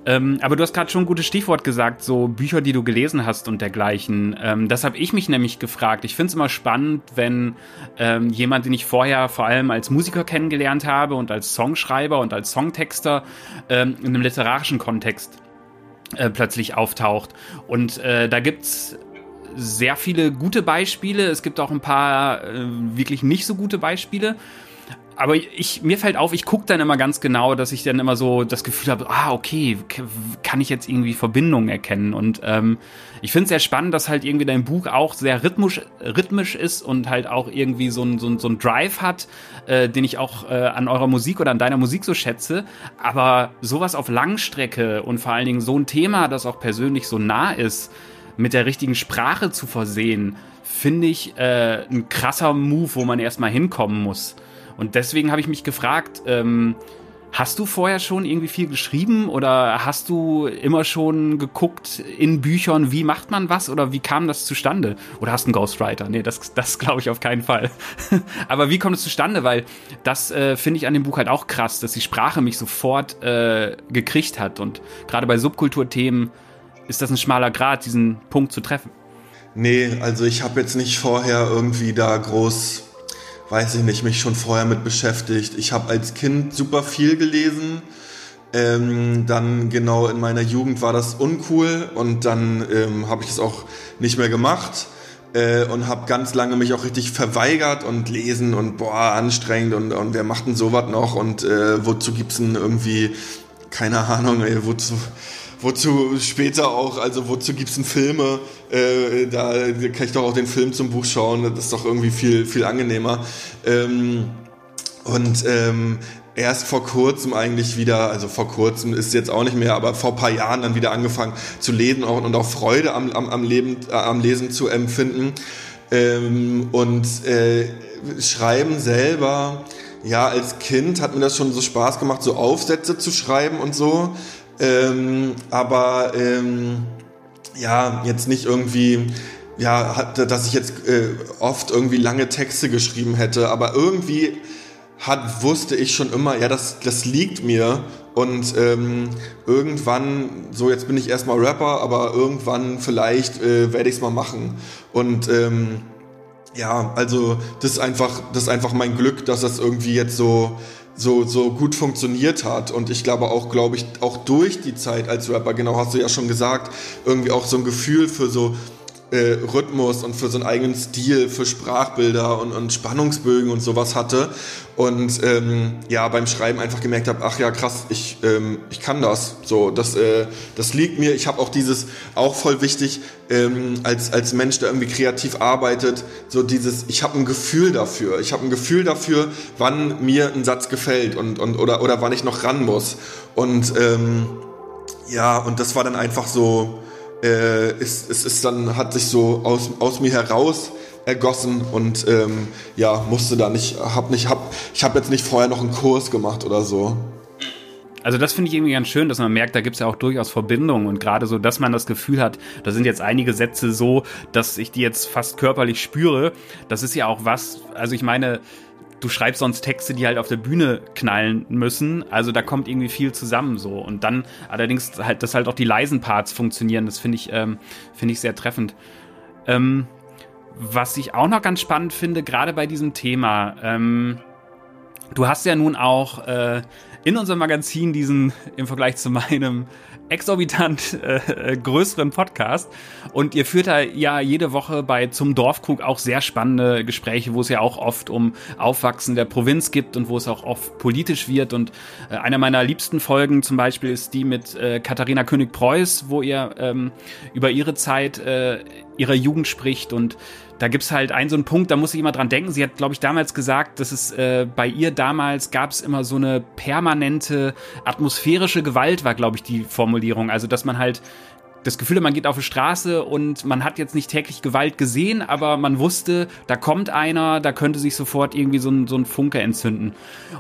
Ähm, aber du hast gerade schon ein gutes Stichwort gesagt, so Bücher, die du gelesen hast und dergleichen. Ähm, das habe ich mich nämlich gefragt. Ich finde es immer spannend, wenn ähm, jemand, den ich vorher vor allem als Musiker kennengelernt habe und als Songschreiber und als Songtexter ähm, in einem literarischen Kontext äh, plötzlich auftaucht. Und äh, da gibt's sehr viele gute Beispiele. Es gibt auch ein paar äh, wirklich nicht so gute Beispiele aber ich, mir fällt auf, ich gucke dann immer ganz genau, dass ich dann immer so das Gefühl habe, ah, okay, kann ich jetzt irgendwie Verbindungen erkennen? Und ähm, ich finde es sehr spannend, dass halt irgendwie dein Buch auch sehr rhythmisch, rhythmisch ist und halt auch irgendwie so ein, so ein, so ein Drive hat, äh, den ich auch äh, an eurer Musik oder an deiner Musik so schätze. Aber sowas auf Langstrecke und vor allen Dingen so ein Thema, das auch persönlich so nah ist, mit der richtigen Sprache zu versehen, finde ich äh, ein krasser Move, wo man erstmal hinkommen muss. Und deswegen habe ich mich gefragt, ähm, hast du vorher schon irgendwie viel geschrieben oder hast du immer schon geguckt in Büchern, wie macht man was oder wie kam das zustande? Oder hast du einen Ghostwriter? Nee, das, das glaube ich auf keinen Fall. Aber wie kommt es zustande? Weil das äh, finde ich an dem Buch halt auch krass, dass die Sprache mich sofort äh, gekriegt hat. Und gerade bei Subkulturthemen ist das ein schmaler Grad, diesen Punkt zu treffen. Nee, also ich habe jetzt nicht vorher irgendwie da groß weiß ich nicht, mich schon vorher mit beschäftigt. Ich habe als Kind super viel gelesen. Ähm, dann genau in meiner Jugend war das uncool und dann ähm, habe ich es auch nicht mehr gemacht. äh, und habe ganz lange mich auch richtig verweigert und lesen und boah, anstrengend und, und wer macht denn sowas noch und äh, wozu gibt's denn irgendwie, keine Ahnung, ey, wozu, wozu später auch, also wozu gibt's denn Filme, äh, da kann ich doch auch den Film zum Buch schauen, das ist doch irgendwie viel, viel angenehmer. Ähm, und ähm, erst vor kurzem eigentlich wieder, also vor kurzem ist jetzt auch nicht mehr, aber vor paar Jahren dann wieder angefangen zu lesen und, und auch Freude am, am, am, Leben, äh, am Lesen zu empfinden. Ähm, und äh, Schreiben selber, ja, als Kind hat mir das schon so Spaß gemacht, so Aufsätze zu schreiben und so. Ähm, aber ähm, ja, jetzt nicht irgendwie ja, dass ich jetzt äh, oft irgendwie lange Texte geschrieben hätte, aber irgendwie hat, wusste ich schon immer, ja, das, das liegt mir. Und ähm, irgendwann, so jetzt bin ich erstmal Rapper, aber irgendwann vielleicht äh, werde ich es mal machen. Und ähm, ja, also das ist einfach, das ist einfach mein Glück, dass das irgendwie jetzt so so so gut funktioniert hat. Und ich glaube auch glaube ich auch durch die Zeit als Rapper genau hast du ja schon gesagt irgendwie auch so ein Gefühl für so äh, Rhythmus und für so einen eigenen Stil, für Sprachbilder und, und Spannungsbögen und sowas hatte. Und ähm, ja, beim Schreiben einfach gemerkt habe, ach ja, krass, ich, ähm, ich kann das. So, das, äh, das liegt mir. Ich habe auch dieses, auch voll wichtig, ähm, als, als Mensch, der irgendwie kreativ arbeitet, so dieses, ich habe ein Gefühl dafür. Ich habe ein Gefühl dafür, wann mir ein Satz gefällt und, und oder, oder wann ich noch ran muss. Und ähm, ja, und das war dann einfach so, äh, ist, ist, ist dann, hat sich so aus, aus mir heraus ergossen und ähm, ja, musste da nicht, hab nicht, hab, ich habe jetzt nicht vorher noch einen Kurs gemacht oder so. Also das finde ich irgendwie ganz schön, dass man merkt, da gibt es ja auch durchaus Verbindungen und gerade so, dass man das Gefühl hat, da sind jetzt einige Sätze so, dass ich die jetzt fast körperlich spüre. Das ist ja auch was, also ich meine, du schreibst sonst Texte, die halt auf der Bühne knallen müssen. Also da kommt irgendwie viel zusammen so. Und dann allerdings halt, dass halt auch die leisen Parts funktionieren, das finde ich, ähm, finde ich sehr treffend. Ähm, was ich auch noch ganz spannend finde, gerade bei diesem Thema, ähm, du hast ja nun auch äh, in unserem Magazin diesen im Vergleich zu meinem exorbitant äh, größeren Podcast. Und ihr führt da ja jede Woche bei Zum Dorfkrug auch sehr spannende Gespräche, wo es ja auch oft um Aufwachsen der Provinz gibt und wo es auch oft politisch wird. Und äh, einer meiner liebsten Folgen zum Beispiel ist die mit äh, Katharina König-Preuß, wo ihr ähm, über ihre Zeit äh, ihrer Jugend spricht und da gibt's halt einen so einen Punkt, da muss ich immer dran denken. Sie hat, glaube ich, damals gesagt, dass es äh, bei ihr damals gab es immer so eine permanente atmosphärische Gewalt, war, glaube ich, die Formulierung. Also, dass man halt das Gefühl, man geht auf die Straße und man hat jetzt nicht täglich Gewalt gesehen, aber man wusste, da kommt einer, da könnte sich sofort irgendwie so ein, so ein Funke entzünden.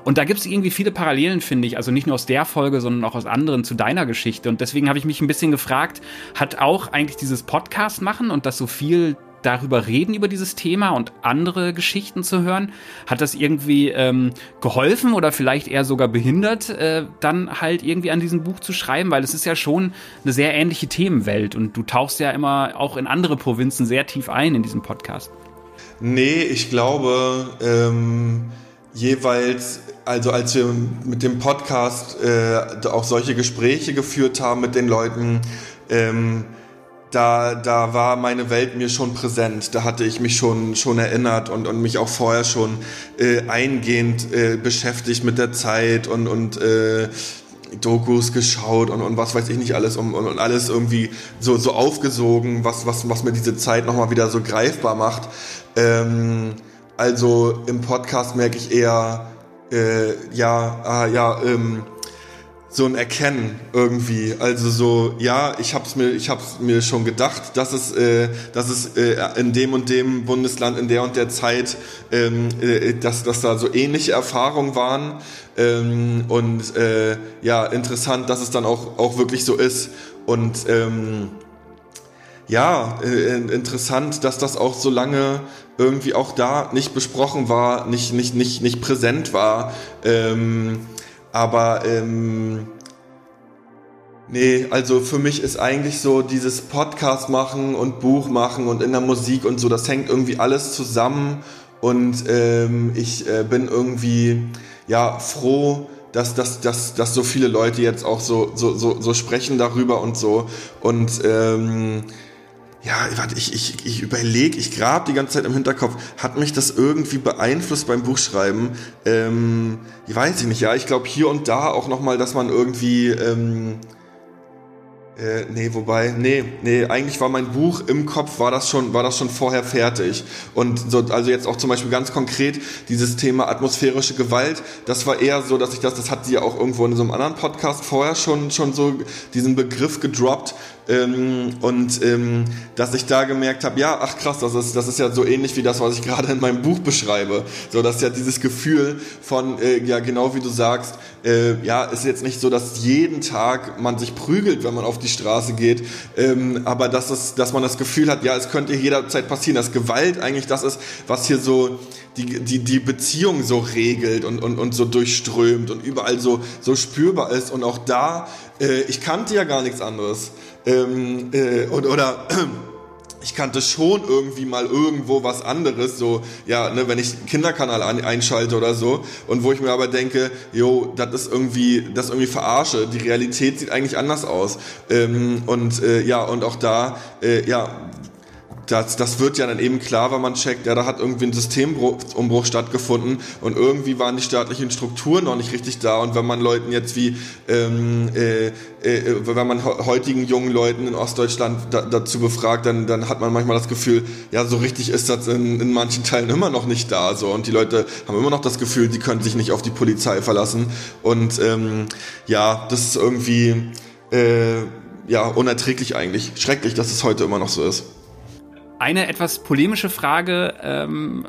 Und da gibt es irgendwie viele Parallelen, finde ich. Also nicht nur aus der Folge, sondern auch aus anderen zu deiner Geschichte. Und deswegen habe ich mich ein bisschen gefragt, hat auch eigentlich dieses Podcast machen und das so viel darüber reden, über dieses Thema und andere Geschichten zu hören? Hat das irgendwie ähm, geholfen oder vielleicht eher sogar behindert, äh, dann halt irgendwie an diesem Buch zu schreiben? Weil es ist ja schon eine sehr ähnliche Themenwelt und du tauchst ja immer auch in andere Provinzen sehr tief ein in diesem Podcast. Nee, ich glaube, ähm, jeweils, also als wir mit dem Podcast äh, auch solche Gespräche geführt haben mit den Leuten, ähm, da, da war meine Welt mir schon präsent. Da hatte ich mich schon, schon erinnert und, und mich auch vorher schon äh, eingehend äh, beschäftigt mit der Zeit und, und äh, Dokus geschaut und, und was weiß ich nicht alles und, und, alles irgendwie so, so aufgesogen, was, was, was mir diese Zeit nochmal wieder so greifbar macht. Ähm, also im Podcast merke ich eher, äh, ja, ah, ja, ähm, so ein Erkennen irgendwie. Also so, ja, ich hab's mir, ich hab's mir schon gedacht, dass es, äh, dass es äh, in dem und dem Bundesland in der und der Zeit, ähm, äh, dass, dass da so ähnliche Erfahrungen waren. Ähm, und äh, ja, interessant, dass es dann auch, auch wirklich so ist. Und ähm, ja, äh, interessant, dass das auch so lange irgendwie auch da nicht besprochen war, nicht, nicht, nicht, nicht präsent war. Ähm, aber ähm, nee, also für mich ist eigentlich so dieses Podcast machen und Buch machen und in der Musik und so, das hängt irgendwie alles zusammen. Und ähm, ich äh, bin irgendwie ja froh, dass, dass, dass, dass so viele Leute jetzt auch so, so, so, so sprechen darüber und so. Und ähm, ja, warte, ich, ich, ich überlege, ich grab die ganze Zeit im Hinterkopf, hat mich das irgendwie beeinflusst beim Buchschreiben? Ähm, ich weiß ich nicht, ja, ich glaube hier und da auch nochmal, dass man irgendwie, ähm, äh, nee, wobei, nee, nee, eigentlich war mein Buch im Kopf, war das schon, war das schon vorher fertig. Und so, also jetzt auch zum Beispiel ganz konkret dieses Thema atmosphärische Gewalt, das war eher so, dass ich das, das hat sie ja auch irgendwo in so einem anderen Podcast vorher schon, schon so diesen Begriff gedroppt, ähm, und ähm, dass ich da gemerkt habe, ja, ach krass, das ist, das ist ja so ähnlich wie das, was ich gerade in meinem Buch beschreibe. So, dass ja dieses Gefühl von, äh, ja, genau wie du sagst, äh, ja, ist jetzt nicht so, dass jeden Tag man sich prügelt, wenn man auf die Straße geht, ähm, aber dass, es, dass man das Gefühl hat, ja, es könnte jederzeit passieren, dass Gewalt eigentlich das ist, was hier so die, die, die Beziehung so regelt und, und, und so durchströmt und überall so, so spürbar ist. Und auch da, äh, ich kannte ja gar nichts anderes. Ähm, äh, und, oder ich kannte schon irgendwie mal irgendwo was anderes, so, ja, ne, wenn ich einen Kinderkanal an, einschalte oder so, und wo ich mir aber denke, jo, das ist irgendwie, das irgendwie verarsche, die Realität sieht eigentlich anders aus. Ähm, und äh, ja, und auch da, äh, ja, das, das wird ja dann eben klar, wenn man checkt, ja, da hat irgendwie ein Systemumbruch stattgefunden und irgendwie waren die staatlichen Strukturen noch nicht richtig da. Und wenn man Leuten jetzt wie, ähm, äh, äh, wenn man heutigen jungen Leuten in Ostdeutschland da, dazu befragt, dann, dann hat man manchmal das Gefühl, ja, so richtig ist das in, in manchen Teilen immer noch nicht da. So. Und die Leute haben immer noch das Gefühl, die können sich nicht auf die Polizei verlassen. Und ähm, ja, das ist irgendwie äh, ja, unerträglich eigentlich. Schrecklich, dass es heute immer noch so ist. Eine etwas polemische Frage ähm,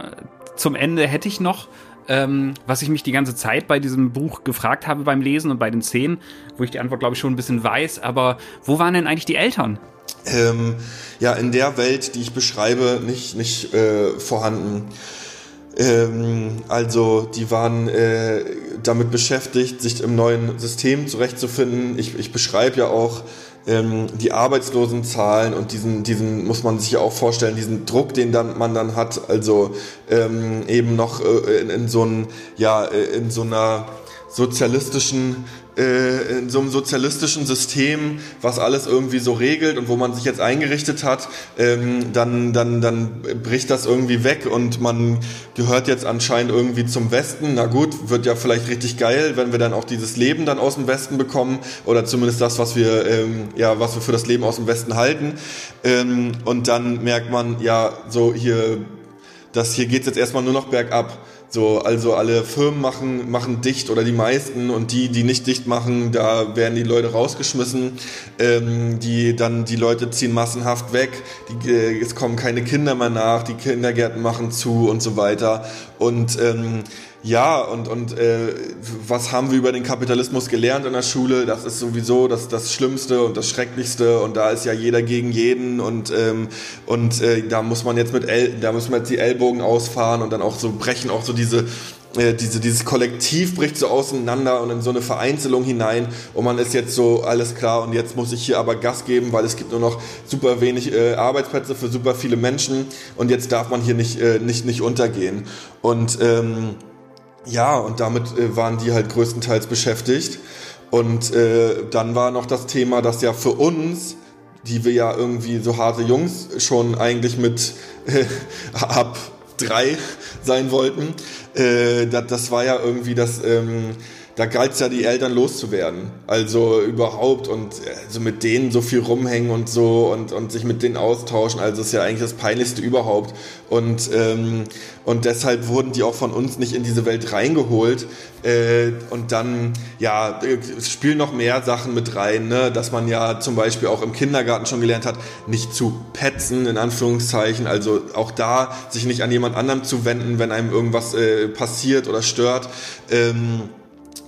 zum Ende hätte ich noch, ähm, was ich mich die ganze Zeit bei diesem Buch gefragt habe beim Lesen und bei den Szenen, wo ich die Antwort glaube ich schon ein bisschen weiß, aber wo waren denn eigentlich die Eltern? Ähm, ja, in der Welt, die ich beschreibe, nicht, nicht äh, vorhanden. Ähm, also die waren äh, damit beschäftigt, sich im neuen System zurechtzufinden. Ich, ich beschreibe ja auch ähm, die Arbeitslosenzahlen und diesen, diesen muss man sich ja auch vorstellen, diesen Druck, den dann, man dann hat, also ähm, eben noch äh, in, in so ein, ja, äh, in so einer sozialistischen äh, in so einem sozialistischen System, was alles irgendwie so regelt und wo man sich jetzt eingerichtet hat, ähm, dann, dann, dann bricht das irgendwie weg und man gehört jetzt anscheinend irgendwie zum Westen. Na gut, wird ja vielleicht richtig geil, wenn wir dann auch dieses Leben dann aus dem Westen bekommen oder zumindest das, was wir, ähm, ja, was wir für das Leben aus dem Westen halten. Ähm, und dann merkt man, ja, so hier, das hier geht's jetzt erstmal nur noch bergab. So, also alle Firmen machen, machen dicht oder die meisten und die, die nicht dicht machen, da werden die Leute rausgeschmissen. Ähm, die dann die Leute ziehen massenhaft weg. Die, äh, es kommen keine Kinder mehr nach. Die Kindergärten machen zu und so weiter. Und ähm, ja, und, und äh, was haben wir über den Kapitalismus gelernt in der Schule? Das ist sowieso das, das Schlimmste und das Schrecklichste und da ist ja jeder gegen jeden und, ähm, und äh, da muss man jetzt mit El da muss man jetzt die Ellbogen ausfahren und dann auch so brechen auch so diese äh, diese, dieses Kollektiv bricht so auseinander und in so eine Vereinzelung hinein und man ist jetzt so, alles klar und jetzt muss ich hier aber Gas geben, weil es gibt nur noch super wenig äh, Arbeitsplätze für super viele Menschen und jetzt darf man hier nicht, äh, nicht, nicht untergehen. Und ähm, ja, und damit äh, waren die halt größtenteils beschäftigt. Und äh, dann war noch das Thema, dass ja für uns, die wir ja irgendwie so harte Jungs schon eigentlich mit äh, ab drei sein wollten, äh, das, das war ja irgendwie das, ähm, da galt es ja, die Eltern loszuwerden. Also überhaupt und also mit denen so viel rumhängen und so und, und sich mit denen austauschen. Also ist ja eigentlich das Peinlichste überhaupt. Und, ähm, und deshalb wurden die auch von uns nicht in diese Welt reingeholt. Äh, und dann, ja, es spielen noch mehr Sachen mit rein, ne? dass man ja zum Beispiel auch im Kindergarten schon gelernt hat, nicht zu petzen, in Anführungszeichen. Also auch da sich nicht an jemand anderem zu wenden, wenn einem irgendwas äh, passiert oder stört. Ähm,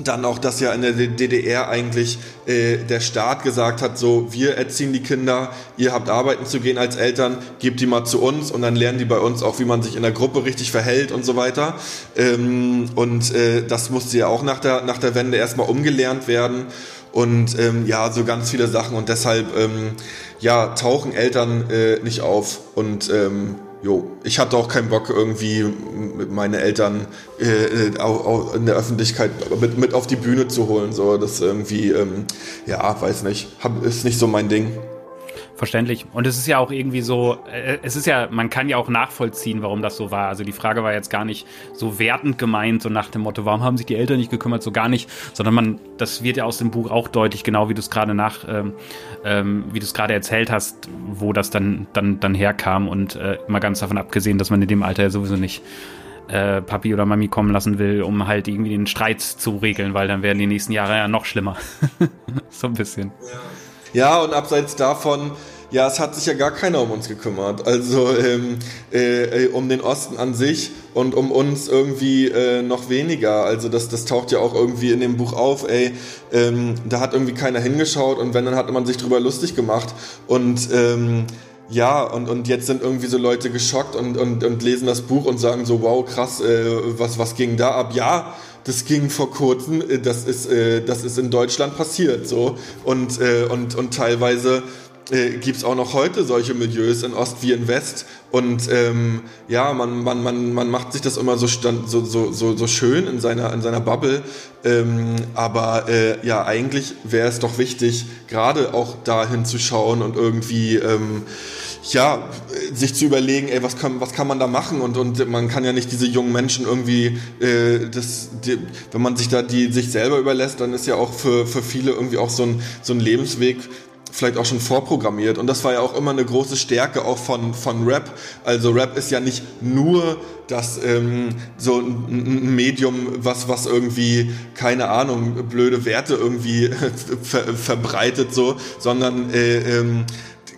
dann auch, dass ja in der DDR eigentlich äh, der Staat gesagt hat, so, wir erziehen die Kinder, ihr habt arbeiten zu gehen als Eltern, gebt die mal zu uns und dann lernen die bei uns auch, wie man sich in der Gruppe richtig verhält und so weiter. Ähm, und äh, das musste ja auch nach der, nach der Wende erstmal umgelernt werden. Und ähm, ja, so ganz viele Sachen und deshalb ähm, ja, tauchen Eltern äh, nicht auf und ähm, jo, ich hatte auch keinen Bock, irgendwie meine Eltern äh, auch, in der Öffentlichkeit mit, mit auf die Bühne zu holen. So, das irgendwie, ähm, ja, weiß nicht, hab, ist nicht so mein Ding. Verständlich. Und es ist ja auch irgendwie so, äh, es ist ja, man kann ja auch nachvollziehen, warum das so war. Also die Frage war jetzt gar nicht so wertend gemeint, so nach dem Motto, warum haben sich die Eltern nicht gekümmert, so gar nicht, sondern man, das wird ja aus dem Buch auch deutlich, genau wie du es gerade nach, ähm, ähm, wie du es gerade erzählt hast, wo das dann, dann, dann herkam und äh, mal ganz davon abgesehen, dass man in dem Alter ja sowieso nicht äh, Papi oder Mami kommen lassen will, um halt irgendwie den Streit zu regeln, weil dann werden die nächsten Jahre ja noch schlimmer. so ein bisschen. Ja. Ja, und abseits davon, ja, es hat sich ja gar keiner um uns gekümmert. Also ähm, äh, um den Osten an sich und um uns irgendwie äh, noch weniger. Also das, das taucht ja auch irgendwie in dem Buch auf, ey, ähm, da hat irgendwie keiner hingeschaut und wenn, dann hat man sich drüber lustig gemacht. Und ähm, ja, und, und jetzt sind irgendwie so Leute geschockt und, und, und lesen das Buch und sagen so, wow, krass, äh, was, was ging da ab? Ja, das ging vor kurzem, äh, das ist, äh, das ist in Deutschland passiert so und, äh, und, und teilweise äh, gibt es auch noch heute solche Milieus in Ost wie in West. Und ähm, ja, man, man, man, man macht sich das immer so, stand, so, so, so, so schön in seiner, in seiner Bubble. Ähm, aber äh, ja, eigentlich wäre es doch wichtig, gerade auch da hinzuschauen und irgendwie ähm, ja, sich zu überlegen, ey, was kann, was kann man da machen? Und, und man kann ja nicht diese jungen Menschen irgendwie, äh, das, die, wenn man sich da die sich selber überlässt, dann ist ja auch für, für viele irgendwie auch so ein, so ein Lebensweg vielleicht auch schon vorprogrammiert. Und das war ja auch immer eine große Stärke auch von, von Rap. Also Rap ist ja nicht nur das ähm, so ein Medium, was, was irgendwie, keine Ahnung, blöde Werte irgendwie ver verbreitet, so, sondern äh, ähm,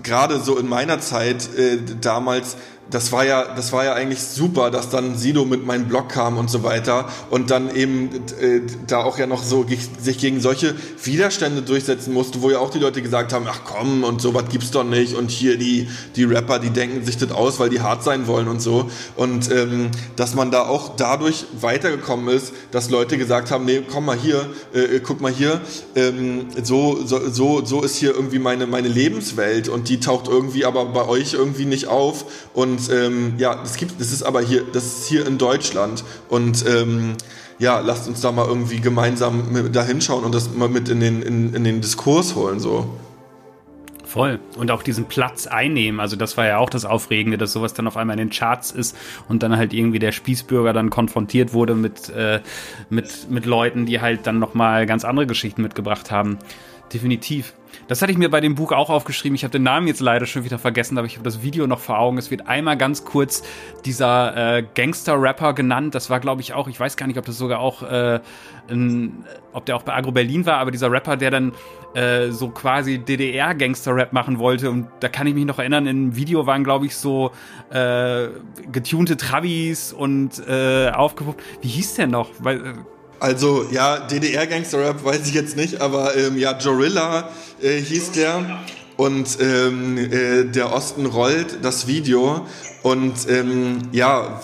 gerade so in meiner Zeit äh, damals das war ja, das war ja eigentlich super, dass dann Sido mit meinem Blog kam und so weiter und dann eben äh, da auch ja noch so sich gegen solche Widerstände durchsetzen musste, wo ja auch die Leute gesagt haben, ach komm und sowas gibt's doch nicht und hier die die Rapper, die denken sich das aus, weil die hart sein wollen und so. Und ähm, dass man da auch dadurch weitergekommen ist, dass Leute gesagt haben, nee, komm mal hier, äh, guck mal hier, ähm, so so so so ist hier irgendwie meine meine Lebenswelt und die taucht irgendwie aber bei euch irgendwie nicht auf und ähm, ja, das gibt, das ist aber hier, das ist hier in Deutschland und ähm, ja, lasst uns da mal irgendwie gemeinsam da hinschauen und das mal mit in den, in, in den Diskurs holen, so. Voll. Und auch diesen Platz einnehmen. Also das war ja auch das Aufregende, dass sowas dann auf einmal in den Charts ist und dann halt irgendwie der Spießbürger dann konfrontiert wurde mit, äh, mit, mit Leuten, die halt dann nochmal ganz andere Geschichten mitgebracht haben. Definitiv. Das hatte ich mir bei dem Buch auch aufgeschrieben. Ich habe den Namen jetzt leider schon wieder vergessen, aber ich habe das Video noch vor Augen. Es wird einmal ganz kurz dieser äh, Gangster-Rapper genannt. Das war, glaube ich, auch, ich weiß gar nicht, ob das sogar auch, äh, ein, ob der auch bei Agro Berlin war, aber dieser Rapper, der dann äh, so quasi DDR-Gangster-Rap machen wollte. Und da kann ich mich noch erinnern, im Video waren, glaube ich, so äh, getunte Travis und äh, aufgepuppt. Wie hieß der noch? Weil, äh, also ja, DDR-Gangster-Rap weiß ich jetzt nicht, aber ähm, ja, Jorilla äh, hieß der. Und ähm, äh, der Osten rollt das Video. Und ähm, ja,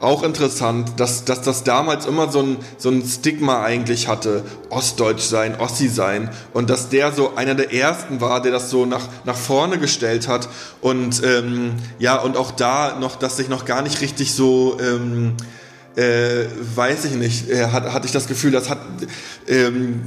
auch interessant, dass, dass das damals immer so ein, so ein Stigma eigentlich hatte, Ostdeutsch sein, Ossi sein. Und dass der so einer der ersten war, der das so nach, nach vorne gestellt hat. Und ähm, ja, und auch da noch, dass sich noch gar nicht richtig so... Ähm, äh, weiß ich nicht, äh, hat, hatte ich das Gefühl, dass hat ähm,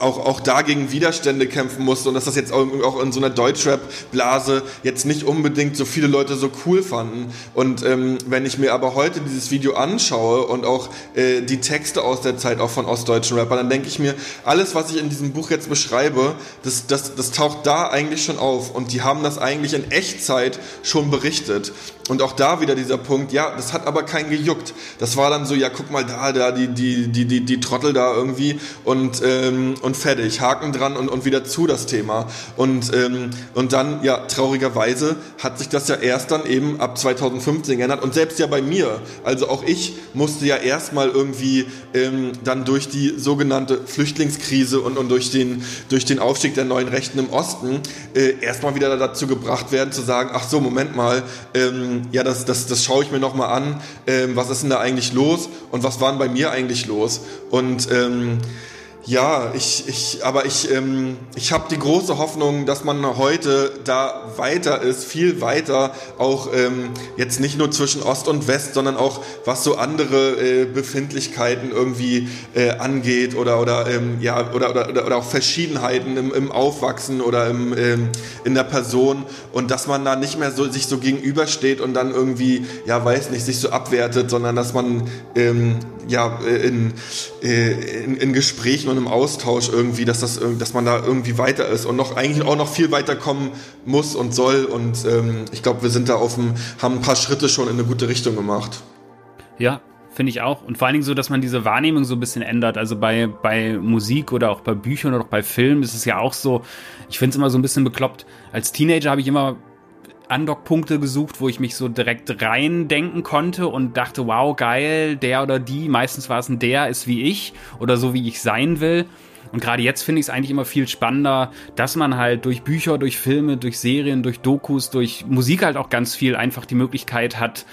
auch, auch dagegen Widerstände kämpfen musste und dass das jetzt auch, auch in so einer Deutschrap-Blase jetzt nicht unbedingt so viele Leute so cool fanden. Und ähm, wenn ich mir aber heute dieses Video anschaue und auch äh, die Texte aus der Zeit auch von ostdeutschen Rappern, dann denke ich mir, alles, was ich in diesem Buch jetzt beschreibe, das, das, das taucht da eigentlich schon auf und die haben das eigentlich in Echtzeit schon berichtet. Und auch da wieder dieser Punkt, ja, das hat aber keinen gejuckt. Das war dann so, ja, guck mal da, da, die, die, die, die, die Trottel da irgendwie und, ähm, und fertig, Haken dran und, und wieder zu das Thema. Und, ähm, und dann, ja, traurigerweise hat sich das ja erst dann eben ab 2015 geändert und selbst ja bei mir, also auch ich musste ja erstmal irgendwie ähm, dann durch die sogenannte Flüchtlingskrise und, und durch, den, durch den Aufstieg der neuen Rechten im Osten äh, erstmal wieder dazu gebracht werden zu sagen, ach so, Moment mal, ähm, ja, das, das, das schaue ich mir nochmal an, ähm, was ist denn da eigentlich los und was war denn bei mir eigentlich los? Und ähm, Ja, ich, ich, aber ich, ähm, ich habe die große Hoffnung, dass man heute da weiter ist, viel weiter, auch ähm, jetzt nicht nur zwischen Ost und West, sondern auch was so andere äh, Befindlichkeiten irgendwie äh, angeht oder oder ähm, ja oder, oder oder auch Verschiedenheiten im, im Aufwachsen oder im, ähm, in der Person und dass man da nicht mehr so sich so gegenübersteht und dann irgendwie ja weiß nicht sich so abwertet, sondern dass man ähm, ja äh, in, äh, in, in Gesprächen und im Austausch irgendwie, dass das, dass man da irgendwie weiter ist und noch eigentlich auch noch viel weiter kommen muss und soll. Und ähm, ich glaube, wir sind da auf dem, haben ein paar Schritte schon in eine gute Richtung gemacht. Ja, finde ich auch. Und vor allen Dingen so, dass man diese Wahrnehmung so ein bisschen ändert. Also bei, bei Musik oder auch bei Büchern oder auch bei Filmen ist es ja auch so, ich finde es immer so ein bisschen bekloppt. Als Teenager habe ich immer Andockpunkte gesucht, wo ich mich so direkt reindenken konnte und dachte, wow, geil, der oder die, meistens war es ein der, ist wie ich oder so wie ich sein will. Und gerade jetzt finde ich es eigentlich immer viel spannender, dass man halt durch Bücher, durch Filme, durch Serien, durch Dokus, durch Musik halt auch ganz viel einfach die Möglichkeit hat,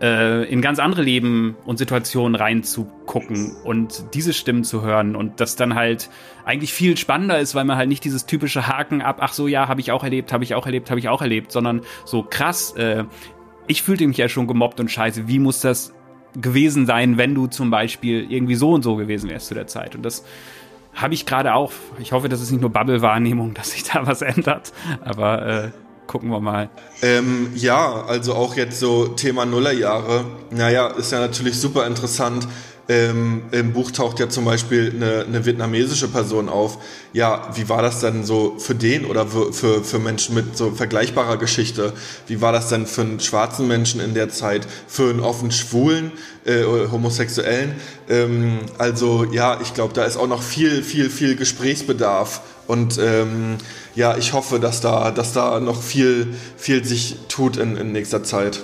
äh, in ganz andere Leben und Situationen reinzugucken und diese Stimmen zu hören und das dann halt eigentlich viel spannender ist, weil man halt nicht dieses typische Haken ab, ach so, ja, habe ich auch erlebt, habe ich auch erlebt, habe ich auch erlebt, sondern so krass, äh, ich fühlte mich ja schon gemobbt und scheiße, wie muss das gewesen sein, wenn du zum Beispiel irgendwie so und so gewesen wärst zu der Zeit. Und das habe ich gerade auch. Ich hoffe, das ist nicht nur Bubble-Wahrnehmung, dass sich da was ändert. Aber äh, gucken wir mal. Ähm, ja, also auch jetzt so Thema Nullerjahre. Naja, ist ja natürlich super interessant. Ähm, Im Buch taucht ja zum Beispiel eine, eine, vietnamesische Person auf. Ja, wie war das denn so für den oder für, für Menschen mit so vergleichbarer Geschichte? Wie war das denn für einen schwarzen Menschen in der Zeit, für einen offen Schwulen, äh, Homosexuellen? Ähm, also ja, ich glaube, da ist auch noch viel, viel, viel Gesprächsbedarf. Und ähm, ja, ich hoffe, dass da, dass da noch viel, viel sich tut in, in nächster Zeit.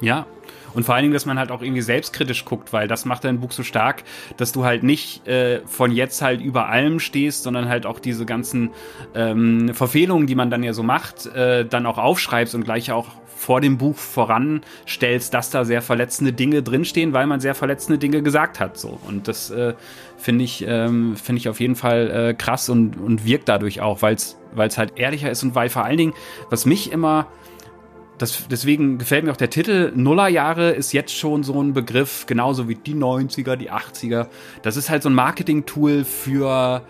Ja, und vor allen Dingen, dass man halt auch irgendwie selbstkritisch guckt, weil das macht dein Buch so stark, dass du halt nicht äh, von jetzt halt über allem stehst, sondern halt auch diese ganzen ähm, Verfehlungen, die man dann ja so macht, äh, dann auch aufschreibst und gleich auch vor dem Buch voranstellst, dass da sehr verletzende Dinge drinstehen, weil man sehr verletzende Dinge gesagt hat. So. Und das äh, finde ich, ähm, finde ich auf jeden Fall äh, krass und, und wirkt dadurch auch, weil es halt ehrlicher ist und weil vor allen Dingen, was mich immer das, deswegen gefällt mir auch der Titel. Nullerjahre ist jetzt schon so ein Begriff, genauso wie die 90er, die 80er. Das ist halt so ein Marketing-Tool für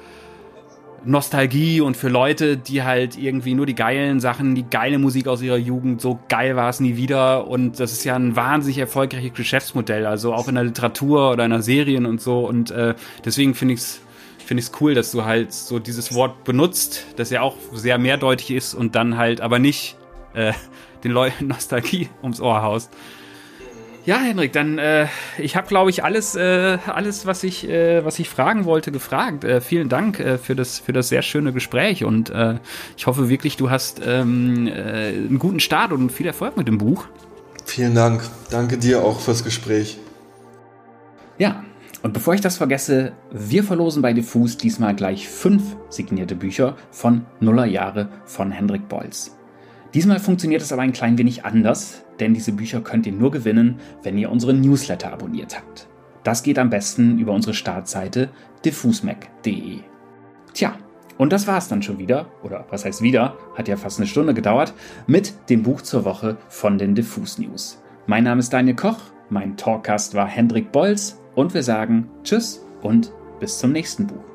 Nostalgie und für Leute, die halt irgendwie nur die geilen Sachen, die geile Musik aus ihrer Jugend, so geil war es nie wieder. Und das ist ja ein wahnsinnig erfolgreiches Geschäftsmodell, also auch in der Literatur oder in der Serien und so. Und äh, deswegen finde ich es finde ich es cool, dass du halt so dieses Wort benutzt, das ja auch sehr mehrdeutig ist und dann halt aber nicht äh, den Leuten Nostalgie ums Ohr haust. Ja, Henrik, dann äh, ich habe, glaube ich, alles, äh, alles, was ich, äh, was ich fragen wollte, gefragt. Äh, vielen Dank äh, für das, für das sehr schöne Gespräch und äh, ich hoffe wirklich, du hast ähm, äh, einen guten Start und viel Erfolg mit dem Buch. Vielen Dank. Danke dir auch fürs Gespräch. Ja, und bevor ich das vergesse, wir verlosen bei Diffus diesmal gleich fünf signierte Bücher von Nullerjahre von Hendrik Bolz. Diesmal funktioniert es aber ein klein wenig anders, denn diese Bücher könnt ihr nur gewinnen, wenn ihr unseren Newsletter abonniert habt. Das geht am besten über unsere Startseite diffusmac.de. Tja, und das war's dann schon wieder, oder was heißt wieder, hat ja fast eine Stunde gedauert, mit dem Buch zur Woche von den Diffus News. Mein Name ist Daniel Koch, mein Talkcast war Hendrik Bolz und wir sagen Tschüss und bis zum nächsten Buch.